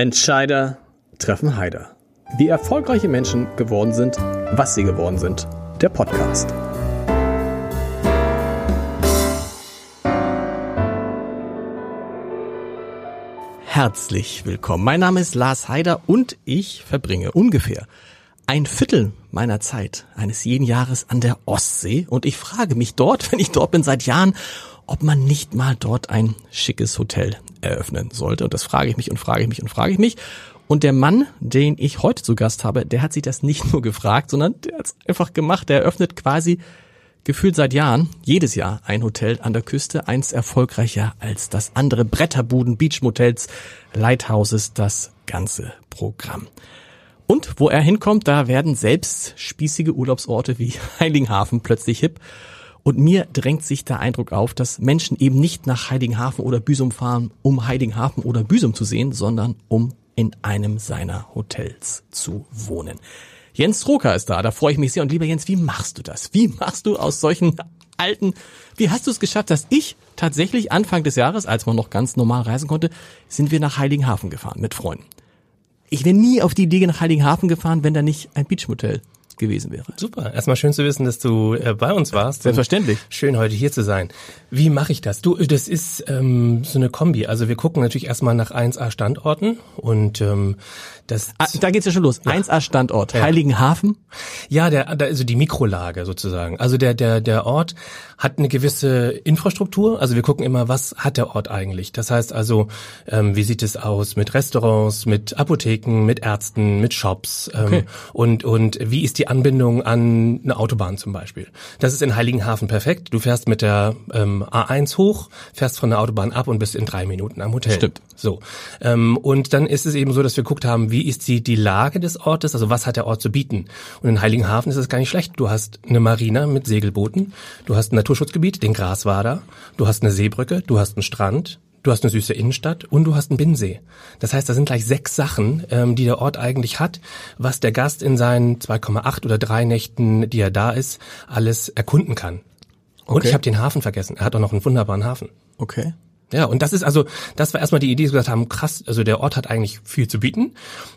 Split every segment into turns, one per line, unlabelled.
Entscheider treffen Heider. Wie erfolgreiche Menschen geworden sind, was sie geworden sind. Der Podcast. Herzlich willkommen. Mein Name ist Lars Heider und ich verbringe ungefähr ein Viertel meiner Zeit eines jeden Jahres an der Ostsee und ich frage mich dort, wenn ich dort bin seit Jahren, ob man nicht mal dort ein schickes Hotel eröffnen sollte. Und das frage ich mich und frage ich mich und frage ich mich. Und der Mann, den ich heute zu Gast habe, der hat sich das nicht nur gefragt, sondern der hat es einfach gemacht. Der eröffnet quasi gefühlt seit Jahren, jedes Jahr ein Hotel an der Küste, eins erfolgreicher als das andere. Bretterbuden, Beachmotels, Lighthouses, das ganze Programm. Und wo er hinkommt, da werden selbst spießige Urlaubsorte wie Heiligenhafen plötzlich hip. Und mir drängt sich der Eindruck auf, dass Menschen eben nicht nach Heiligenhafen oder Büsum fahren, um Heiligenhafen oder Büsum zu sehen, sondern um in einem seiner Hotels zu wohnen. Jens Roker ist da, da freue ich mich sehr. Und lieber Jens, wie machst du das? Wie machst du aus solchen alten, wie hast du es geschafft, dass ich tatsächlich Anfang des Jahres, als man noch ganz normal reisen konnte, sind wir nach Heiligenhafen gefahren mit Freunden. Ich wäre nie auf die Idee nach Heiligenhafen gefahren, wenn da nicht ein Beachmotel gewesen wäre.
Super. Erstmal schön zu wissen, dass du äh, bei uns warst.
Selbstverständlich.
Schön heute hier zu sein. Wie mache ich das? Du, das ist ähm, so eine Kombi. Also wir gucken natürlich erstmal nach 1A Standorten und ähm, das.
Ah, da geht's ja schon los. Ja. 1A Standort, ja. Heiligenhafen.
Ja, der, also die Mikrolage sozusagen. Also der der der Ort hat eine gewisse Infrastruktur. Also wir gucken immer, was hat der Ort eigentlich. Das heißt also, ähm, wie sieht es aus mit Restaurants, mit Apotheken, mit Ärzten, mit Shops ähm, okay. und und wie ist die Anbindung an eine Autobahn zum Beispiel. Das ist in Heiligenhafen perfekt. Du fährst mit der ähm, A1 hoch, fährst von der Autobahn ab und bist in drei Minuten am Hotel.
Stimmt.
So. Ähm, und dann ist es eben so, dass wir geguckt haben, wie ist die, die Lage des Ortes, also was hat der Ort zu bieten. Und in Heiligenhafen ist es gar nicht schlecht. Du hast eine Marina mit Segelbooten, du hast ein Naturschutzgebiet, den Graswader, du hast eine Seebrücke, du hast einen Strand, du hast eine süße Innenstadt und du hast einen Binnensee. Das heißt, da sind gleich sechs Sachen, ähm, die der Ort eigentlich hat, was der Gast in seinen 2,8 oder drei Nächten, die er da ist, alles erkunden kann. Und okay. ich habe den Hafen vergessen. Er hat auch noch einen wunderbaren Hafen.
Okay.
Ja, und das ist also, das war erstmal die Idee, dass wir gesagt haben, krass, also der Ort hat eigentlich viel zu bieten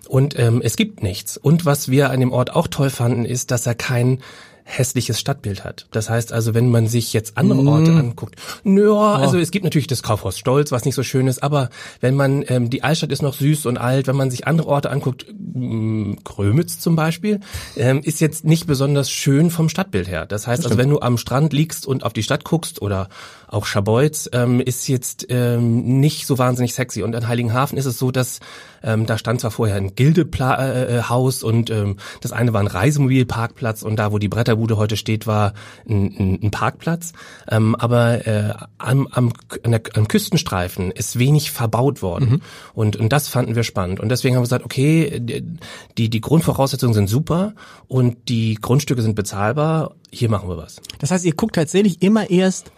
und ähm, es gibt nichts. Und was wir an dem Ort auch toll fanden, ist, dass er kein hässliches Stadtbild hat. Das heißt also, wenn man sich jetzt andere mm. Orte anguckt, ja, oh. also es gibt natürlich das Kaufhaus Stolz, was nicht so schön ist, aber wenn man, ähm, die Altstadt ist noch süß und alt, wenn man sich andere Orte anguckt, mh, Krömitz zum Beispiel, ähm, ist jetzt nicht besonders schön vom Stadtbild her. Das heißt also, wenn du am Strand liegst und auf die Stadt guckst oder auch Schabolz, ähm, ist jetzt ähm, nicht so wahnsinnig sexy. Und in Heiligenhafen ist es so, dass ähm, da stand zwar vorher ein Gildehaus und ähm, das eine war ein Reisemobilparkplatz und da, wo die Bretterbude heute steht, war ein, ein, ein Parkplatz. Ähm, aber äh, am, am, der, am Küstenstreifen ist wenig verbaut worden. Mhm. Und, und das fanden wir spannend. Und deswegen haben wir gesagt, okay, die, die Grundvoraussetzungen sind super und die Grundstücke sind bezahlbar. Hier machen wir was.
Das heißt, ihr guckt tatsächlich immer erst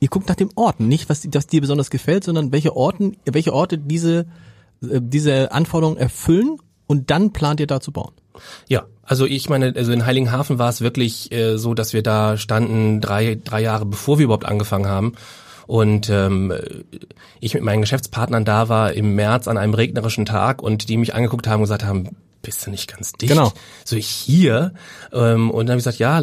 ihr guckt nach dem Orten, nicht was, was dir besonders gefällt, sondern welche Orten, welche Orte diese, äh, diese Anforderungen erfüllen und dann plant ihr da zu bauen.
Ja, also ich meine, also in Heiligenhafen war es wirklich äh, so, dass wir da standen drei, drei Jahre bevor wir überhaupt angefangen haben. Und ähm, ich mit meinen Geschäftspartnern da war im März an einem regnerischen Tag und die mich angeguckt haben und gesagt haben, bist du nicht ganz dicht?
Genau.
So ich hier ähm, und dann habe ich gesagt, ja,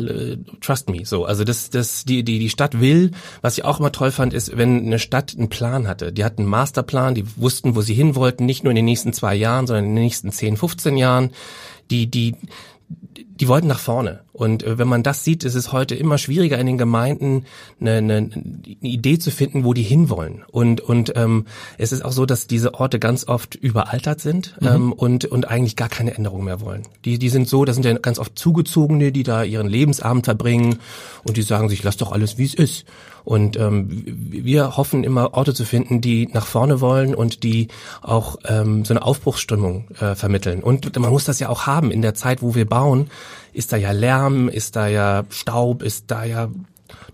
trust me. So, also das, das, die, die, die Stadt will. Was ich auch immer toll fand, ist, wenn eine Stadt einen Plan hatte. Die hatten einen Masterplan, die wussten, wo sie hin wollten, nicht nur in den nächsten zwei Jahren, sondern in den nächsten 10, 15 Jahren. Die, die, die wollten nach vorne. Und äh, wenn man das sieht, ist es heute immer schwieriger in den Gemeinden eine, eine, eine Idee zu finden, wo die hinwollen. Und und ähm, es ist auch so, dass diese Orte ganz oft überaltert sind mhm. ähm, und und eigentlich gar keine Änderung mehr wollen. Die die sind so, das sind ja ganz oft Zugezogene, die da ihren Lebensabend verbringen und die sagen sich, lass doch alles wie es ist. Und ähm, wir hoffen immer Orte zu finden, die nach vorne wollen und die auch ähm, so eine Aufbruchsstimmung äh, vermitteln. Und man muss das ja auch haben in der Zeit, wo wir bauen ist da ja Lärm, ist da ja Staub, ist da ja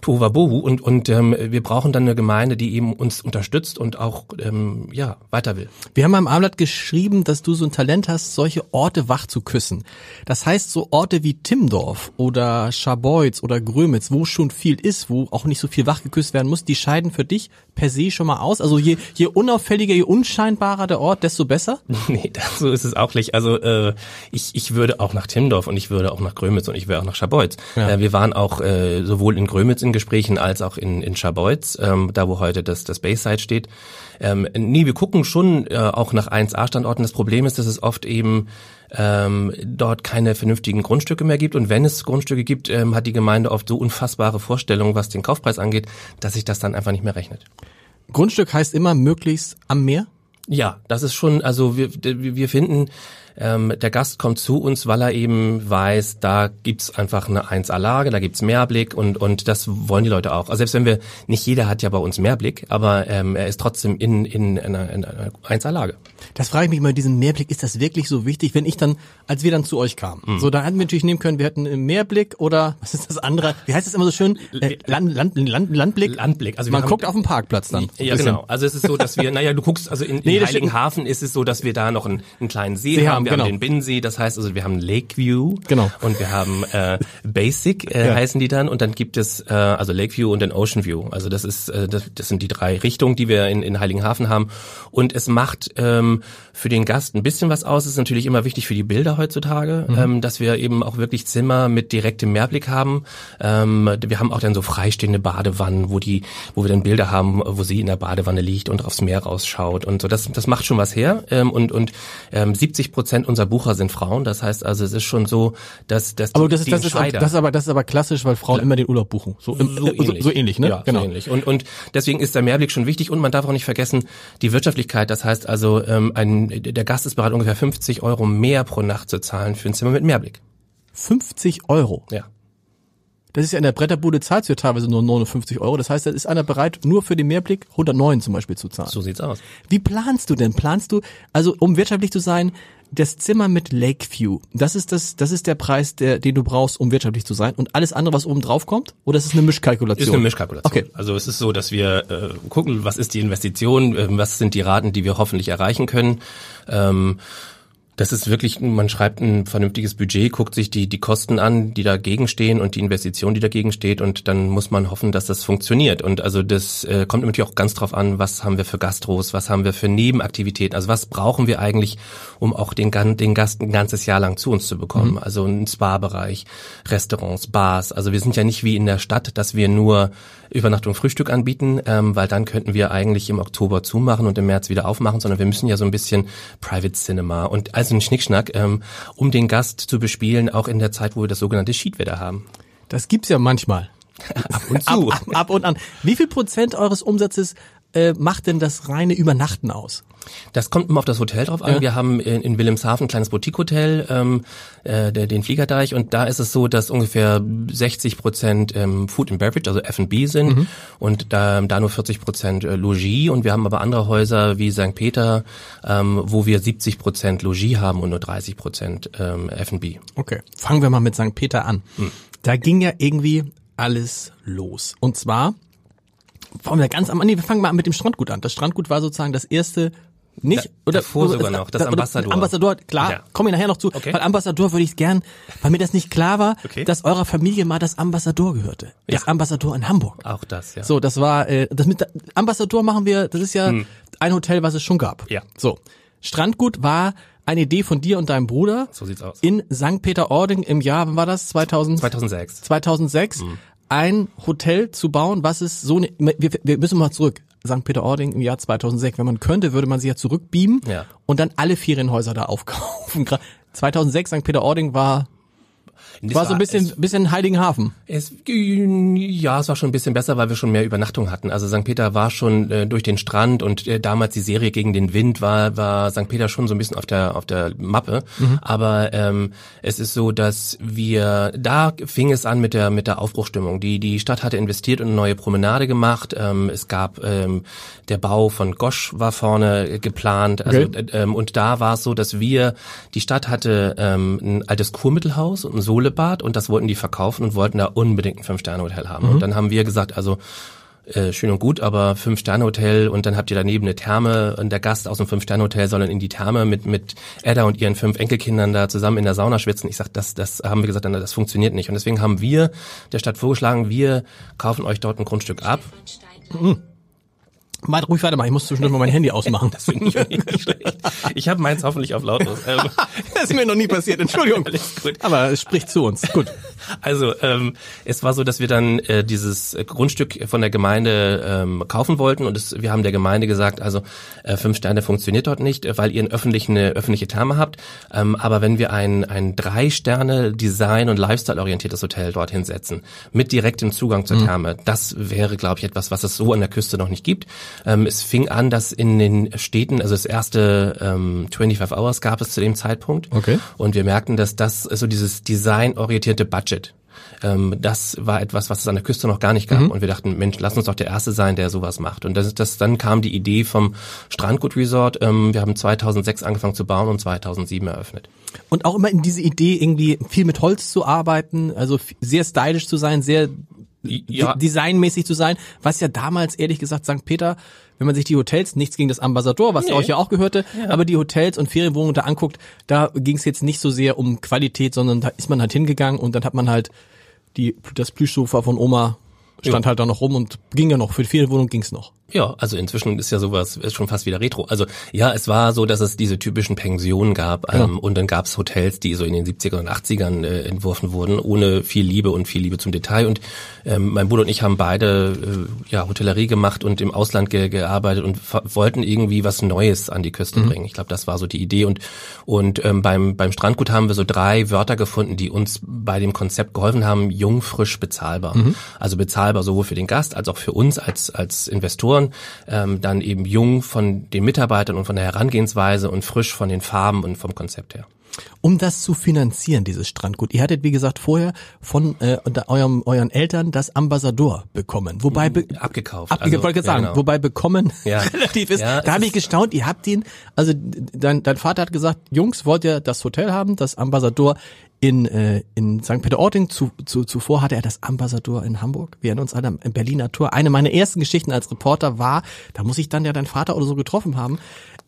Tohuwabohu und und ähm, wir brauchen dann eine Gemeinde, die eben uns unterstützt und auch ähm, ja weiter will.
Wir haben im Abendblatt geschrieben, dass du so ein Talent hast, solche Orte wach zu küssen. Das heißt, so Orte wie Timmendorf oder Scharbeutz oder Grömitz, wo schon viel ist, wo auch nicht so viel wach geküsst werden muss, die scheiden für dich per se schon mal aus. Also je, je unauffälliger, je unscheinbarer der Ort, desto besser?
Nee, das, so ist es auch nicht. Also äh, ich, ich würde auch nach Timmendorf und ich würde auch nach Grömitz und ich wäre auch nach Scharbeutz. Ja. Äh, wir waren auch äh, sowohl in Grömitz in Gesprächen als auch in, in Scharbeutz, ähm, da wo heute das, das Bayside steht. Ähm, nee, wir gucken schon äh, auch nach 1A-Standorten. Das Problem ist, dass es oft eben ähm, dort keine vernünftigen Grundstücke mehr gibt. Und wenn es Grundstücke gibt, ähm, hat die Gemeinde oft so unfassbare Vorstellungen, was den Kaufpreis angeht, dass sich das dann einfach nicht mehr rechnet.
Grundstück heißt immer möglichst am Meer?
Ja, das ist schon, also wir, wir finden, ähm, der Gast kommt zu uns, weil er eben weiß, da gibt's einfach eine 1A-Lage, da gibt's Mehrblick und, und das wollen die Leute auch. Also selbst wenn wir, nicht jeder hat ja bei uns Mehrblick, aber ähm, er ist trotzdem in, in, in einer, in einer 1A-Lage.
Das frage ich mich mal, diesen Mehrblick, ist das wirklich so wichtig, wenn ich dann, als wir dann zu euch kamen, mhm. so, da hätten wir natürlich nehmen können, wir hätten einen Mehrblick oder, was ist das andere, wie heißt das immer so schön, äh, Land, Land, Land, Landblick?
Landblick.
Also Man haben, guckt auf den Parkplatz dann.
Ja, genau. Also es ist so, dass wir, naja, du guckst, also in, in nee, Heiligenhafen ist es so, dass wir da noch einen, einen kleinen See, See haben, haben, wir genau. haben den Binnensee, das heißt also, wir haben Lakeview
genau.
und wir haben äh, Basic, äh, ja. heißen die dann, und dann gibt es äh, also Lakeview und dann Ocean View. Also das ist, äh, das, das sind die drei Richtungen, die wir in, in Heiligenhafen haben. Und es macht ähm, für den Gast ein bisschen was aus. Es ist natürlich immer wichtig für die Bilder heutzutage, mhm. ähm, dass wir eben auch wirklich Zimmer mit direktem Mehrblick haben. Ähm, wir haben auch dann so freistehende Badewannen, wo die, wo wir dann Bilder haben, wo sie in der Badewanne liegt und aufs Meer rausschaut und so. Das, das macht schon was her. Ähm, und und ähm, 70 Prozent unserer Bucher sind Frauen. Das heißt also, es ist schon so, dass, dass
aber das ist, das ist, das ist aber das ist aber klassisch, weil Frauen immer den Urlaub buchen. So, im, so, ähnlich. So, so, ähnlich, ne?
Ja, genau. so ähnlich. Und und deswegen ist der Mehrblick schon wichtig und man darf auch nicht vergessen die Wirtschaftlichkeit. Das heißt also, ähm, ein der Gast ist bereit, ungefähr 50 Euro mehr pro Nacht zu zahlen für ein Zimmer mit Mehrblick.
50 Euro?
Ja.
Das ist ja in der Bretterbude zahlst du ja teilweise nur 59 Euro. Das heißt, da ist einer bereit, nur für den Mehrblick 109 zum Beispiel zu zahlen.
So sieht's aus.
Wie planst du denn? Planst du, also um wirtschaftlich zu sein, das Zimmer mit Lakeview, das ist das, das ist der Preis, der, den du brauchst, um wirtschaftlich zu sein. Und alles andere, was oben drauf kommt? Oder ist es eine Mischkalkulation?
Ist eine Mischkalkulation. Okay. Also es ist so, dass wir äh, gucken, was ist die Investition, äh, was sind die Raten, die wir hoffentlich erreichen können. Ähm, das ist wirklich, man schreibt ein vernünftiges Budget, guckt sich die, die Kosten an, die dagegen stehen und die Investition, die dagegen steht und dann muss man hoffen, dass das funktioniert. Und also das äh, kommt natürlich auch ganz drauf an, was haben wir für Gastros, was haben wir für Nebenaktivitäten, also was brauchen wir eigentlich, um auch den, den Gast ein ganzes Jahr lang zu uns zu bekommen. Mhm. Also ein Spa-Bereich, Restaurants, Bars. Also wir sind ja nicht wie in der Stadt, dass wir nur Übernachtung, Frühstück anbieten, ähm, weil dann könnten wir eigentlich im Oktober zumachen und im März wieder aufmachen, sondern wir müssen ja so ein bisschen Private Cinema und also ein Schnickschnack, ähm, um den Gast zu bespielen, auch in der Zeit, wo wir das sogenannte Schiedwetter haben.
Das gibt's ja manchmal.
ab und zu.
Ab, ab, ab, und an. Wie viel Prozent eures Umsatzes äh, macht denn das reine Übernachten aus?
Das kommt immer auf das Hotel drauf an. Ja. Wir haben in, in Wilhelmshaven ein kleines Boutique-Hotel, ähm, äh, der, den Fliegerdeich, und da ist es so, dass ungefähr 60 Prozent ähm, Food and Beverage, also F&B sind, mhm. und da, da nur 40 Prozent äh, Logis. Und wir haben aber andere Häuser wie St. Peter, ähm, wo wir 70 Prozent Logis haben und nur 30 Prozent ähm, F&B.
Okay, fangen wir mal mit St. Peter an. Mhm. Da ging ja irgendwie alles los. Und zwar Fangen wir ganz am nee, wir fangen mal mit dem Strandgut an. Das Strandgut war sozusagen das erste nicht?
oder davor sogar noch, das Ambassador.
Ambassador, klar, ja. komme ich nachher noch zu. Okay. Weil Ambassador würde ich gern, weil mir das nicht klar war, okay. dass eurer Familie mal das Ambassador gehörte. Das ja. Ambassador in Hamburg.
Auch das, ja.
So, das war, äh, das mit Ambassador machen wir, das ist ja hm. ein Hotel, was es schon gab.
Ja.
So. Strandgut war eine Idee von dir und deinem Bruder.
So sieht's aus.
In St. Peter-Ording im Jahr, wann war das? 2000?
2006.
2006. Hm ein Hotel zu bauen, was es so, ne, wir, wir müssen mal zurück. St. Peter-Ording im Jahr 2006. Wenn man könnte, würde man sich ja zurückbeamen
ja.
und dann alle Ferienhäuser da aufkaufen. 2006 St. Peter-Ording war war, war so ein bisschen, es, bisschen Heiligenhafen.
Es, ja, es war schon ein bisschen besser, weil wir schon mehr Übernachtung hatten. Also St. Peter war schon äh, durch den Strand und äh, damals die Serie gegen den Wind war, war St. Peter schon so ein bisschen auf der, auf der Mappe. Mhm. Aber ähm, es ist so, dass wir, da fing es an mit der, mit der Aufbruchstimmung. Die, die Stadt hatte investiert und eine neue Promenade gemacht. Ähm, es gab, ähm, der Bau von Gosch war vorne geplant. Also, okay. äh, ähm, und da war es so, dass wir, die Stadt hatte ähm, ein altes Kurmittelhaus und ein Solebad und das wollten die verkaufen und wollten da unbedingt ein Fünf-Sterne-Hotel haben. Und dann haben wir gesagt, also äh, schön und gut, aber Fünf-Sterne-Hotel und dann habt ihr daneben eine Therme und der Gast aus dem Fünf-Sterne-Hotel soll dann in die Therme mit, mit Edda und ihren fünf Enkelkindern da zusammen in der Sauna schwitzen. Ich sag, das, das haben wir gesagt, das funktioniert nicht. Und deswegen haben wir der Stadt vorgeschlagen, wir kaufen euch dort ein Grundstück ab.
Mhm. Mal ruhig weitermachen, ich muss zwischendurch mal mein Handy ausmachen.
Das finde ich nicht schlecht. Ich habe meins hoffentlich auf lautlos. Ähm,
das ist mir noch nie passiert, Entschuldigung. Aber es spricht zu uns. Gut.
Also ähm, es war so, dass wir dann äh, dieses Grundstück von der Gemeinde ähm, kaufen wollten und es, wir haben der Gemeinde gesagt, also äh, fünf Sterne funktioniert dort nicht, äh, weil ihr einen öffentlichen, eine öffentliche Therme habt. Ähm, aber wenn wir ein, ein drei Sterne Design und Lifestyle orientiertes Hotel dorthin setzen mit direktem Zugang zur Therme, das wäre, glaube ich, etwas, was es so an der Küste noch nicht gibt. Ähm, es fing an, dass in den Städten, also das erste ähm, 25 Hours gab es zu dem Zeitpunkt.
Okay.
Und wir merkten, dass das so dieses designorientierte Budget ähm, das war etwas, was es an der Küste noch gar nicht gab. Und wir dachten, Mensch, lass uns doch der Erste sein, der sowas macht. Und das, das dann kam die Idee vom Strandgut Resort. Ähm, wir haben 2006 angefangen zu bauen und 2007 eröffnet.
Und auch immer in diese Idee, irgendwie viel mit Holz zu arbeiten, also sehr stylisch zu sein, sehr
Ja.
de- designmäßig zu sein, was ja damals ehrlich gesagt St. Peter, wenn man sich die Hotels, nichts gegen das Ambassador, was
Nee.
euch ja auch gehörte, aber die Hotels und Ferienwohnungen da anguckt, da ging es jetzt nicht so sehr um Qualität, sondern da ist man halt hingegangen und dann hat man halt die, das Plüschsofa von Oma stand
Ja.
halt da noch rum und ging ja noch, für die Ferienwohnung ging's noch.
Ja, also inzwischen ist ja sowas ist schon fast wieder Retro. Also ja, es war so, dass es diese typischen Pensionen gab ähm, und dann gab es Hotels, die so in den 70er und 80ern äh, entworfen wurden, ohne viel Liebe und viel Liebe zum Detail. Und ähm, mein Bruder und ich haben beide äh, ja Hotellerie gemacht und im Ausland ge gearbeitet und wollten irgendwie was Neues an die Küste bringen. Ich glaube, das war so die Idee. Und und ähm, beim beim Strandgut haben wir so drei Wörter gefunden, die uns bei dem Konzept geholfen haben: jung, frisch, bezahlbar. Also bezahlbar sowohl für den Gast als auch für uns als als Investoren. Ähm, dann eben jung von den Mitarbeitern und von der Herangehensweise und frisch von den Farben und vom Konzept her.
Um das zu finanzieren, dieses Strandgut. Ihr hattet, wie gesagt, vorher von äh, unter eurem, euren Eltern das Ambassador bekommen. Wobei be
Abgekauft.
Abge
Also,
wollte
ja,
sagen,
genau.
wobei bekommen
Ja.
relativ ist.
Ja,
da habe ich gestaunt, ihr habt ihn, also dein, dein Vater hat gesagt, Jungs, wollt ihr das Hotel haben, das Ambassador in, äh, in St. Peter-Ording. Zu, zu, zuvor hatte er das Ambassador in Hamburg. Wir erinnern uns am im Berliner Tor. Eine meiner ersten Geschichten als Reporter war, da muss ich dann ja deinen Vater oder so getroffen haben,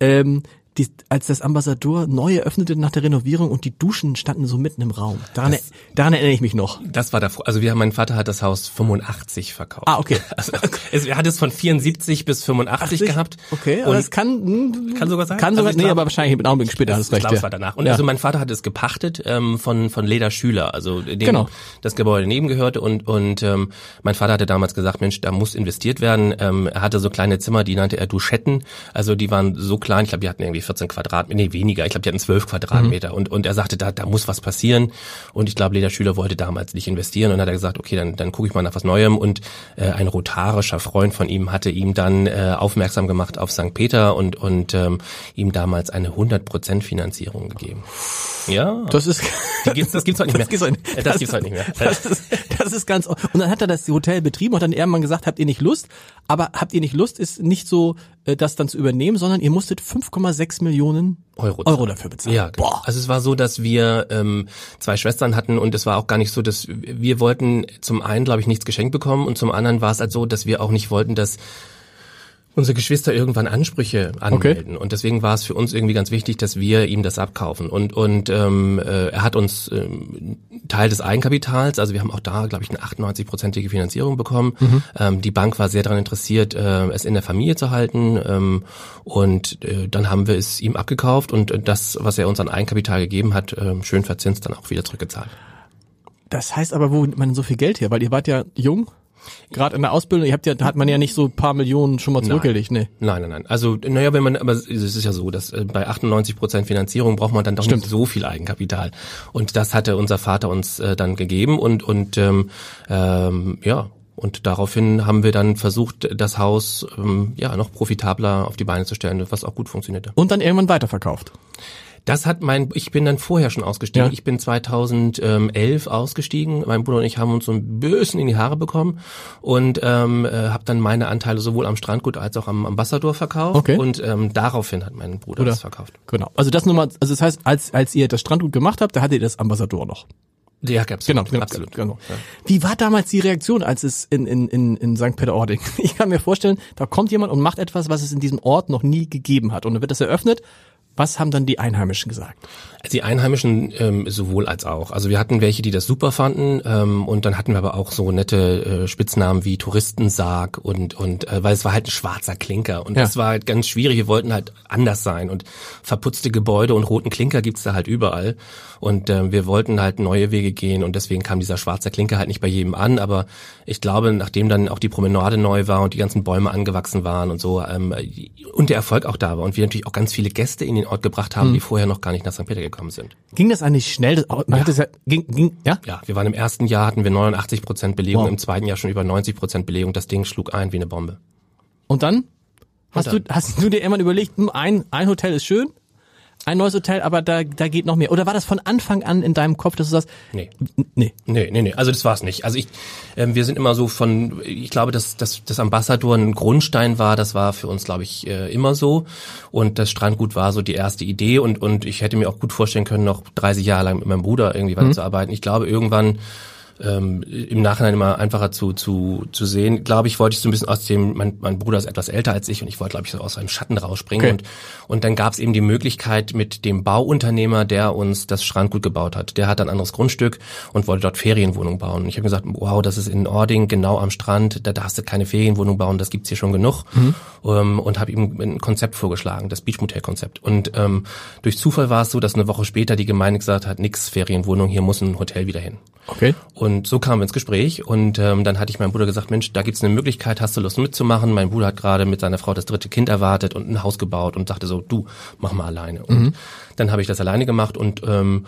ähm, die, als das Ambassador neu eröffnete nach der Renovierung und die Duschen standen so mitten im Raum. Daran, daran erinnere ich mich noch.
Das war davor. Also wir haben, mein Vater hat das Haus 85 verkauft.
Ah, okay.
Also, es, er hat es von 74 bis 85 gehabt.
Okay, aber
und
das kann, hm,
Kann sogar sein.
Kann sogar,
Also
nee,
glaub-
aber wahrscheinlich mit Augenblick später,
Das,
das
ich
recht.
glaube, es war danach. Und
Ja.
also mein Vater hat es gepachtet ähm, von von Leder Schüler, also dem
Genau.
das Gebäude daneben gehörte und und ähm, mein Vater hatte damals gesagt, Mensch, da muss investiert werden. Ähm, er hatte so kleine Zimmer, die nannte er Duschetten. Also die waren so klein, ich glaube, die hatten irgendwie 14 Quadratmeter, nee weniger. Ich glaube, die hatten 12 Quadratmeter
Mhm.
und und er sagte, da da muss was passieren. Und ich glaube, Leder Schüler wollte damals nicht investieren und dann hat er gesagt, okay, dann dann gucke ich mal nach was Neuem. Und äh, ein rotarischer Freund von ihm hatte ihm dann äh, aufmerksam gemacht auf St. Peter und und ähm, ihm damals eine 100% Finanzierung gegeben. Ja.
Das ist,
Die gibt's, das gibt's heute nicht mehr.
Das gibt's heute nicht.
Äh, Das gibt's heute nicht mehr.
Das ist, das ist ganz, und dann hat er das Hotel betrieben und dann irgendwann gesagt, habt ihr nicht Lust? Aber habt ihr nicht Lust, ist nicht so, äh, das dann zu übernehmen, sondern ihr musstet 5,6 Millionen
Euro,
Euro dafür bezahlen.
Ja, genau.
Boah.
also es war so, dass wir ähm, zwei Schwestern hatten und es war auch gar nicht so, dass wir wollten zum einen, glaube ich, nichts geschenkt bekommen und zum anderen war es halt so, dass wir auch nicht wollten, dass unsere Geschwister irgendwann Ansprüche anmelden. Und deswegen war es für uns irgendwie ganz wichtig, dass wir ihm das abkaufen. Und und ähm, äh, er hat uns ähm, Teil des Eigenkapitals, also wir haben auch da glaube ich eine 98-prozentige Finanzierung bekommen. Ähm, die Bank war sehr daran interessiert, äh, es in der Familie zu halten. Ähm, und äh, dann haben wir es ihm abgekauft. Und äh, das, was er uns an Eigenkapital gegeben hat, äh, schön verzinst dann auch wieder zurückgezahlt.
Das heißt aber, wo nimmt man denn so viel Geld her? Weil ihr wart ja jung, gerade in der Ausbildung, ihr habt ja, da hat man ja nicht so ein paar Millionen schon mal zurückgelegt, ne?
Nein, nein, nein. Also, naja, wenn man, aber es ist ja so, dass äh, bei 98 Prozent Finanzierung braucht man dann doch
Stimmt.
nicht so viel Eigenkapital. Und das hatte unser Vater uns äh, dann gegeben und und ähm, ähm, ja. Und daraufhin haben wir dann versucht, das Haus ähm, ja noch profitabler auf die Beine zu stellen, was auch gut funktionierte.
Und dann irgendwann weiterverkauft.
Das hat mein, ich bin dann vorher schon ausgestiegen.
Ja.
Ich bin 2011 ausgestiegen. Mein Bruder und ich haben uns so ein bisschen in die Haare bekommen und ähm, äh, habe dann meine Anteile sowohl am Strandgut als auch am Ambassador verkauft.
Okay.
Und ähm, daraufhin hat mein Bruder
Oder?
das verkauft.
Genau. Also das nur mal, also das heißt, als, als ihr das Strandgut gemacht habt, da hattet ihr das Ambassador noch.
Ja, gab's.
Genau, genau,
absolut.
Genau. Wie war damals die Reaktion, als es in, in, in, in St. Peter-Ording? Ich kann mir vorstellen, da kommt jemand und macht etwas, was es in diesem Ort noch nie gegeben hat. Und dann wird das eröffnet. Was haben dann die Einheimischen gesagt?
Die Einheimischen ähm, sowohl als auch. Also wir hatten welche, die das super fanden ähm, und dann hatten wir aber auch so nette äh, Spitznamen wie Touristensarg und und äh, weil es war halt ein schwarzer Klinker und
Ja.
das war halt ganz schwierig. Wir wollten halt anders sein und verputzte Gebäude und roten Klinker gibt's da halt überall und ähm, wir wollten halt neue Wege gehen und deswegen kam dieser schwarze Klinker halt nicht bei jedem an. Aber ich glaube, nachdem dann auch die Promenade neu war und die ganzen Bäume angewachsen waren und so ähm, und der Erfolg auch da war und wir natürlich auch ganz viele Gäste in den Ort gebracht haben, die vorher noch gar nicht nach St. Peter gekommen sind.
Ging das eigentlich schnell? Man es ja, ging, ging, ja?
Ja, wir waren im ersten Jahr hatten wir 89 Prozent Belegung,
Wow.
im zweiten Jahr schon über 90 Prozent Belegung. Das Ding schlug ein wie eine Bombe.
Und dann? Hast
Und
du, hast du dir irgendwann überlegt, hm, ein, ein Hotel ist schön, ein neues Hotel, aber da, da geht noch mehr? Oder war das von Anfang an in deinem Kopf, dass du sagst,
Nee.
nee,
Nee, nee, nee, also das war's nicht. Also ich, ähm, wir sind immer so von, ich glaube, dass, dass das Ambassador ein Grundstein war, das war für uns, glaube ich, äh, immer so. Und das Strandgut war so die erste Idee und, und ich hätte mir auch gut vorstellen können, noch 30 Jahre lang mit meinem Bruder irgendwie weiterzuarbeiten. Ich glaube, irgendwann ähm, im Nachhinein immer einfacher zu, zu, zu sehen. Glaube ich, wollte ich so ein bisschen aus dem, mein, mein Bruder ist etwas älter als ich und ich wollte, glaube ich, so aus seinem Schatten rausspringen.
Okay.
Und, und dann gab es eben die Möglichkeit mit dem Bauunternehmer, der uns das Strandgut gebaut hat. Der hat ein anderes Grundstück und wollte dort Ferienwohnungen bauen. Und ich habe gesagt, wow, das ist in Ording, genau am Strand, da darfst du keine Ferienwohnung bauen, das gibt's hier schon genug. Ähm, und habe ihm ein Konzept vorgeschlagen, das Beachmotel-Konzept. Und ähm, durch Zufall war es so, dass eine Woche später die Gemeinde gesagt hat, nix Ferienwohnung, hier muss ein Hotel wieder hin.
okay.
Und so kamen wir ins Gespräch und ähm, dann hatte ich meinem Bruder gesagt, Mensch, da gibt's eine Möglichkeit, hast du Lust mitzumachen? Mein Bruder hat gerade mit seiner Frau das dritte Kind erwartet und ein Haus gebaut und sagte so, du, mach mal alleine. Und dann habe ich das alleine gemacht und ähm,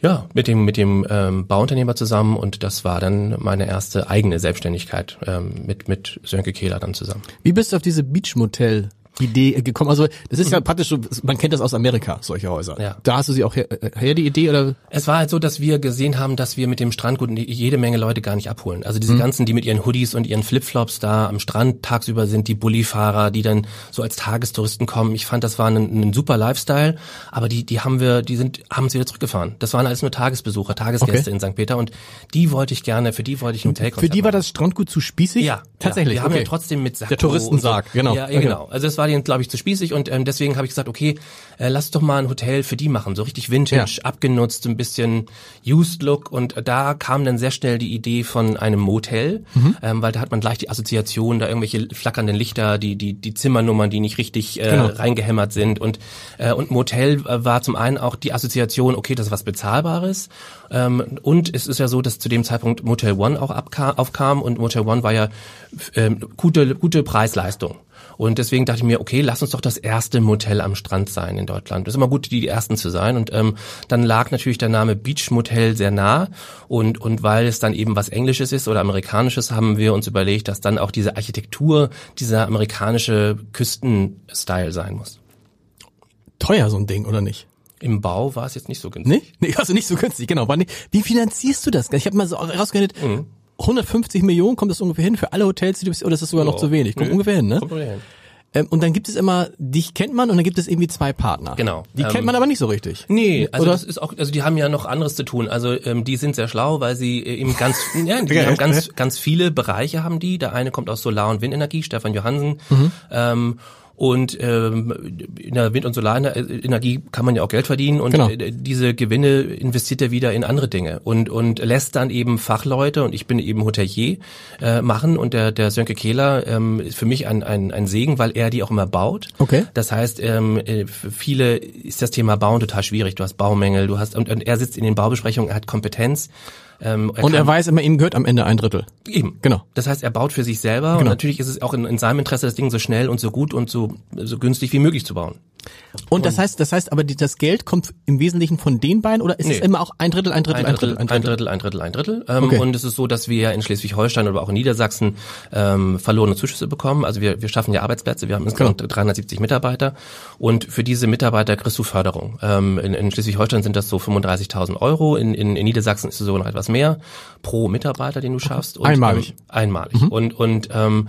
ja, mit dem mit dem ähm, Bauunternehmer zusammen und das war dann meine erste eigene Selbstständigkeit ähm, mit mit Sönke Kehler dann zusammen.
Wie bist du auf diese Beachmotel Idee gekommen? Also das ist ja praktisch so, man kennt das aus Amerika, solche Häuser.
Ja.
Da hast du sie auch her, her die Idee oder?
Es war halt so, dass wir gesehen haben, dass wir mit dem Strandgut jede Menge Leute gar nicht abholen. Also diese ganzen, die mit ihren Hoodies und ihren Flipflops da am Strand tagsüber sind, die Bullifahrer, die dann so als Tagestouristen kommen. Ich fand, das war ein, ein super Lifestyle, aber die, die haben wir, die sind, haben uns wieder zurückgefahren. Das waren alles nur Tagesbesucher, Tagesgäste
Okay.
in St. Peter und die wollte ich gerne, für die wollte ich ein Hotel
Für die war das Strandgut zu spießig?
ja,
tatsächlich.
Ja. Wir haben
okay.
ja trotzdem mit Sakko
Der Touristensarg,
so.
genau.
Ja,
Ja,
genau. Also das war denen, glaube ich, zu spießig und ähm, deswegen habe ich gesagt, okay, äh, lass doch mal ein Hotel für die machen, so richtig Vintage, abgenutzt, so ein bisschen Used Look und da kam dann sehr schnell die Idee von einem Motel,
Mhm.
ähm, weil da hat man gleich die Assoziation, da irgendwelche flackernden Lichter, die die die Zimmernummern, die nicht richtig äh,
Genau.
reingehämmert sind und äh, und Motel äh, war zum einen auch die Assoziation, okay, das ist was bezahlbares ähm, und es ist ja so, dass zu dem Zeitpunkt Motel One auch abkam, aufkam und Motel One war ja ähm, gute gute Preis-Leistung. Und deswegen dachte ich mir, okay, lass uns doch das erste Motel am Strand sein in Deutschland. Das ist immer gut, die ersten zu sein. Und ähm, dann lag natürlich der Name Beach Motel sehr nah. Und, und weil es dann eben was Englisches ist oder Amerikanisches, haben wir uns überlegt, dass dann auch diese Architektur, dieser amerikanische Küstenstyle sein muss.
teuer so ein Ding oder nicht?
Im Bau war es jetzt nicht so günstig.
Nicht? Nee, also nicht so günstig, genau. War nicht. Wie finanzierst du das? Ich habe mal so rausgerechnet, 150 Millionen kommt das ungefähr hin für alle Hotels, die du bist, oder ist das sogar noch
Ja.
zu wenig? Kommt
Nö.
ungefähr hin, ne?
Kommt hin.
Ähm, und dann gibt es immer, dich kennt man und dann gibt es irgendwie zwei Partner.
Genau.
Die
Ähm,
kennt man aber nicht so richtig.
Nee, also
Oder?
das ist auch, also die haben ja noch anderes zu tun. Also ähm, die sind sehr schlau, weil sie äh, eben ganz, ja, die haben ganz, ganz viele Bereiche haben die. Der eine kommt aus Solar- und Windenergie, Stefan Johansen.
Mhm.
Ähm, und ähm, in der Wind- und Solarenergie kann man ja auch Geld verdienen und
Genau.
äh, diese Gewinne investiert er wieder in andere Dinge und und lässt dann eben Fachleute und ich bin eben Hotelier äh, machen und der der Sönke Kehler ähm, ist für mich ein, ein ein Segen, weil er die auch immer baut.
Okay.
Das heißt, ähm, äh, für viele ist das Thema Bauen total schwierig. Du hast Baumängel, du hast und, und er sitzt in den Baubesprechungen, er hat Kompetenz. Ähm,
Und er weiß immer, ihm gehört am Ende ein Drittel.
Eben.
Genau.
Das heißt, er baut für sich selber und
Genau.
natürlich ist es auch in, in seinem Interesse, das Ding so schnell und so gut und so, so günstig wie möglich zu bauen.
Und das heißt, das heißt aber, das Geld kommt im Wesentlichen von den beiden oder ist es
Nee.
immer auch ein Drittel, ein Drittel,
Ein Drittel, ein Drittel, ein Drittel, ein Drittel. Ähm,
Okay.
Und es ist so, dass wir ja in Schleswig-Holstein oder auch in Niedersachsen ähm, verlorene Zuschüsse bekommen. Also wir, wir schaffen ja Arbeitsplätze, wir haben insgesamt 370 Mitarbeiter und für diese Mitarbeiter kriegst du Förderung. Ähm, in, in Schleswig-Holstein sind das so 35.000 Euro, in, in, in Niedersachsen ist es sogar noch etwas mehr pro Mitarbeiter, den du schaffst. Und,
Einmalig.
Ähm, einmalig. Und, und ähm,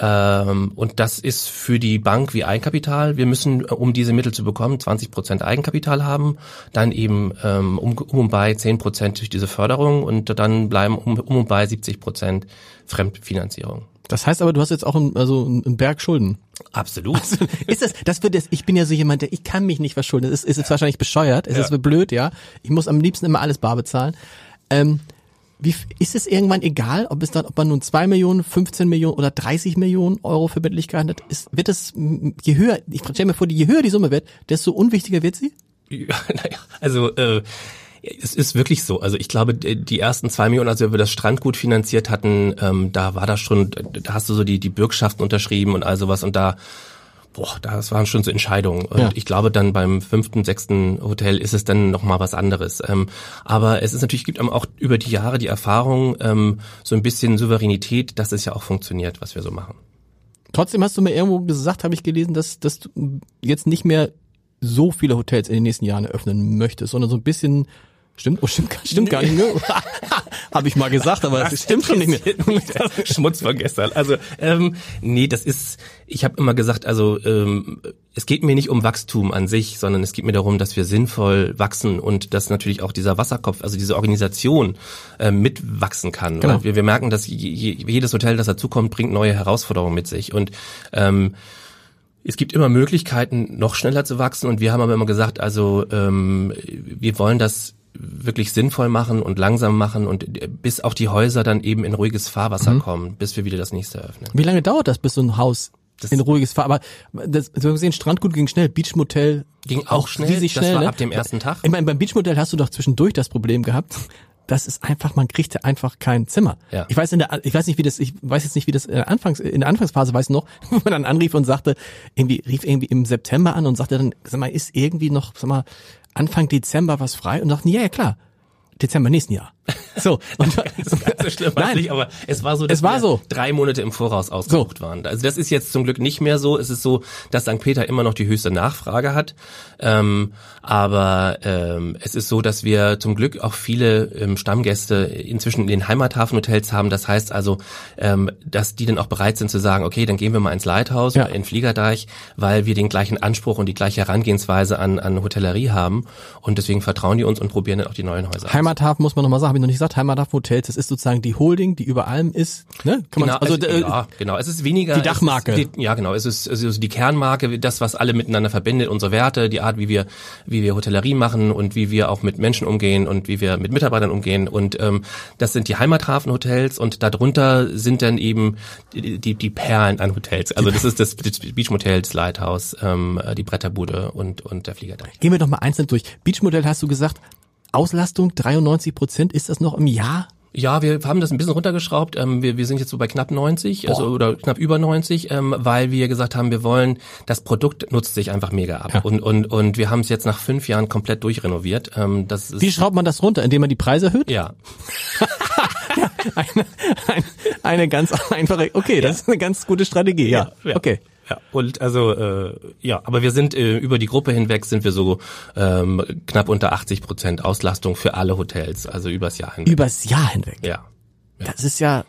Ähm, und das ist für die Bank wie Eigenkapital. Wir müssen, um diese Mittel zu bekommen, 20 Prozent Eigenkapital haben, dann eben ähm, um, um und bei 10 Prozent durch diese Förderung und dann bleiben um, um und bei 70 Prozent Fremdfinanzierung.
Das heißt aber, du hast jetzt auch einen, also einen Berg Schulden.
Absolut. Also,
ist das, das wird jetzt, ich bin ja so jemand, der, ich kann mich nicht verschulden. Das ist, ist jetzt wahrscheinlich bescheuert, es ja. ist blöd, ja. Ich muss am liebsten immer alles bar bezahlen. Ähm, wie, ist es irgendwann egal, ob es dann, ob man nun zwei Millionen, 15 Millionen oder 30 Millionen Euro Verbindlichkeit hat? Ist, wird es, je höher, ich stelle mir vor, je höher die Summe wird, desto unwichtiger wird sie?
Ja, naja, also, äh, es ist wirklich so. Also ich glaube, die ersten zwei Millionen, als wir das Strandgut finanziert hatten, ähm, da war das schon, da hast du so die, die Bürgschaften unterschrieben und all sowas und da boah, das waren schon so Entscheidungen. Und ja. ich glaube, dann beim fünften, sechsten Hotel ist es dann nochmal was anderes. Ähm, aber es ist natürlich, gibt auch über die Jahre die Erfahrung, ähm, so ein bisschen Souveränität, dass es ja auch funktioniert, was wir so machen.
Trotzdem hast du mir irgendwo gesagt, habe ich gelesen, dass, dass du jetzt nicht mehr so viele Hotels in den nächsten Jahren eröffnen möchtest, sondern so ein bisschen Stimmt, oh, stimmt, stimmt gar nicht mehr. Habe ich mal gesagt, aber das stimmt schon nicht mehr.
Schmutz von gestern. Also ähm, nee, das ist. Ich habe immer gesagt, also ähm, es geht mir nicht um Wachstum an sich, sondern es geht mir darum, dass wir sinnvoll wachsen und dass natürlich auch dieser Wasserkopf, also diese Organisation äh, mitwachsen kann. Genau. Wir, wir merken, dass jedes Hotel, das dazukommt, bringt neue Herausforderungen mit sich und ähm, es gibt immer Möglichkeiten, noch schneller zu wachsen und wir haben aber immer gesagt, also ähm, wir wollen das wirklich sinnvoll machen und langsam machen und bis auch die Häuser dann eben in ruhiges Fahrwasser mhm. kommen, bis wir wieder das nächste eröffnen.
Wie lange dauert das, bis so ein Haus das in ruhiges Fahr, aber das, wir haben gesehen, Strandgut ging schnell, Beachmotel
ging auch, auch schnell,
sich schnell, das
war
ne?
ab dem ersten Tag.
Ich meine, beim Beachmotel hast du doch zwischendurch das Problem gehabt, das ist einfach, man kriegt einfach kein Zimmer. Ja. Ich weiß in der, ich weiß nicht, wie das, ich weiß jetzt nicht, wie das in der, Anfangs, in der Anfangsphase weiß noch, wo man dann anrief und sagte, irgendwie, rief irgendwie im September an und sagte dann, sag mal, ist irgendwie noch, sag mal, Anfang Dezember was frei und sagten, ja, ja klar, Dezember nächsten Jahr. So.
Und, ganz, ganz so schlimm nein, nicht, aber es war so,
dass es war so.
drei Monate im Voraus ausgebucht so. waren. Also das ist jetzt zum Glück nicht mehr so. Es ist so, dass St. Peter immer noch die höchste Nachfrage hat. Ähm, aber ähm, es ist so, dass wir zum Glück auch viele ähm, Stammgäste inzwischen in den Heimathafenhotels haben. Das heißt also, ähm, dass die dann auch bereit sind zu sagen, okay, dann gehen wir mal ins Lighthouse ja. oder in Fliegerdeich, weil wir den gleichen Anspruch und die gleiche Herangehensweise an, an Hotellerie haben. Und deswegen vertrauen die uns und probieren dann auch die neuen Häuser.
Heimathafen muss man nochmal sagen, habe ich noch nicht gesagt, Heimathafen Hotels, das ist sozusagen die Holding, die über allem ist. Ne?
Kann genau, man, also, also, ja, genau. Es ist weniger
die Dachmarke.
Ist, ja, genau. Es ist, es ist die Kernmarke, das, was alle miteinander verbindet, unsere Werte, die Art, wie wir wie wir Hotellerie machen und wie wir auch mit Menschen umgehen und wie wir mit Mitarbeitern umgehen. Und ähm, das sind die Heimathafenhotels und darunter sind dann eben die, die, die Perlen an Hotels. Also das ist das, das Beach Motel, das Lighthouse, ähm, die Bretterbude und, und der Fliegerdeich.
Gehen wir doch mal einzeln durch. Beach Motel hast du gesagt, Auslastung 93 Prozent, ist das noch im Jahr?
Ja, wir haben das ein bisschen runtergeschraubt. Ähm, wir, wir sind jetzt so bei knapp 90, also oder knapp über 90, ähm, weil wir gesagt haben, wir wollen, das Produkt nutzt sich einfach mega ab. Ja. Und, und, und wir haben es jetzt nach fünf Jahren komplett durchrenoviert. Ähm, das ist
Wie schraubt man das runter? Indem man die Preise erhöht?
Ja.
ja eine, eine, eine ganz einfache, okay, das ist eine ganz gute Strategie, ja. ja, ja. Okay.
Ja, und also äh, ja, aber wir sind äh, über die Gruppe hinweg sind wir so ähm, knapp unter 80 Prozent Auslastung für alle Hotels, also übers Jahr
hinweg. Übers Jahr hinweg.
Ja.
ja. Das ist ja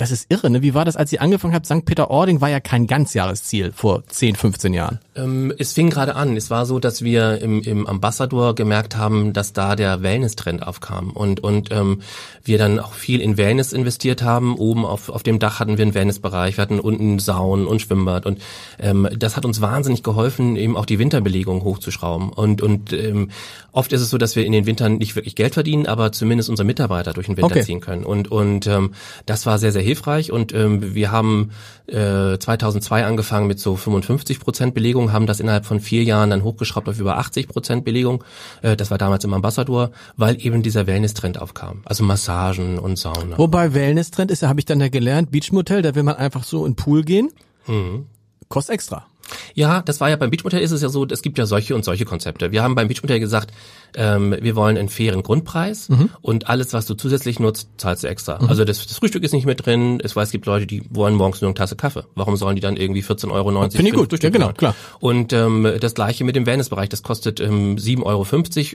das ist irre, ne? Wie war das, als ihr angefangen habt? St. Peter-Ording war ja kein Ganzjahresziel vor 10, 15 Jahren.
Ähm, es fing gerade an. Es war so, dass wir im, im Ambassador gemerkt haben, dass da der Wellness-Trend aufkam und und ähm, wir dann auch viel in Wellness investiert haben. Oben auf auf dem Dach hatten wir einen Wellnessbereich, wir hatten unten Saunen und Schwimmbad und ähm, das hat uns wahnsinnig geholfen, eben auch die Winterbelegung hochzuschrauben. Und und ähm, oft ist es so, dass wir in den Wintern nicht wirklich Geld verdienen, aber zumindest unsere Mitarbeiter durch den Winter okay. ziehen können. Und und ähm, das war sehr sehr hilfreich und ähm, wir haben äh, 2002 angefangen mit so 55 Prozent Belegung, haben das innerhalb von vier Jahren dann hochgeschraubt auf über 80 Prozent Belegung. Äh, das war damals im Ambassador, weil eben dieser Wellness-Trend aufkam. Also Massagen und Sauna.
Wobei Wellness-Trend ist, ja habe ich dann ja gelernt, Beachmotel, da will man einfach so in den Pool gehen. Mhm. Kostet extra.
Ja, das war ja beim Beachmotel ist es ja so, es gibt ja solche und solche Konzepte. Wir haben beim Beachmotel gesagt, ähm, wir wollen einen fairen Grundpreis
Mhm.
und alles, was du zusätzlich nutzt, zahlst du extra. Also das, das Frühstück ist nicht mit drin. Es weiß, es gibt Leute, die wollen morgens nur eine Tasse Kaffee. Warum sollen die dann irgendwie 14,90 Euro
Finde ich gut.
Frühstück
Ja, genau, klar.
Und ähm, das gleiche mit dem Wellnessbereich. Das kostet ähm, 7,50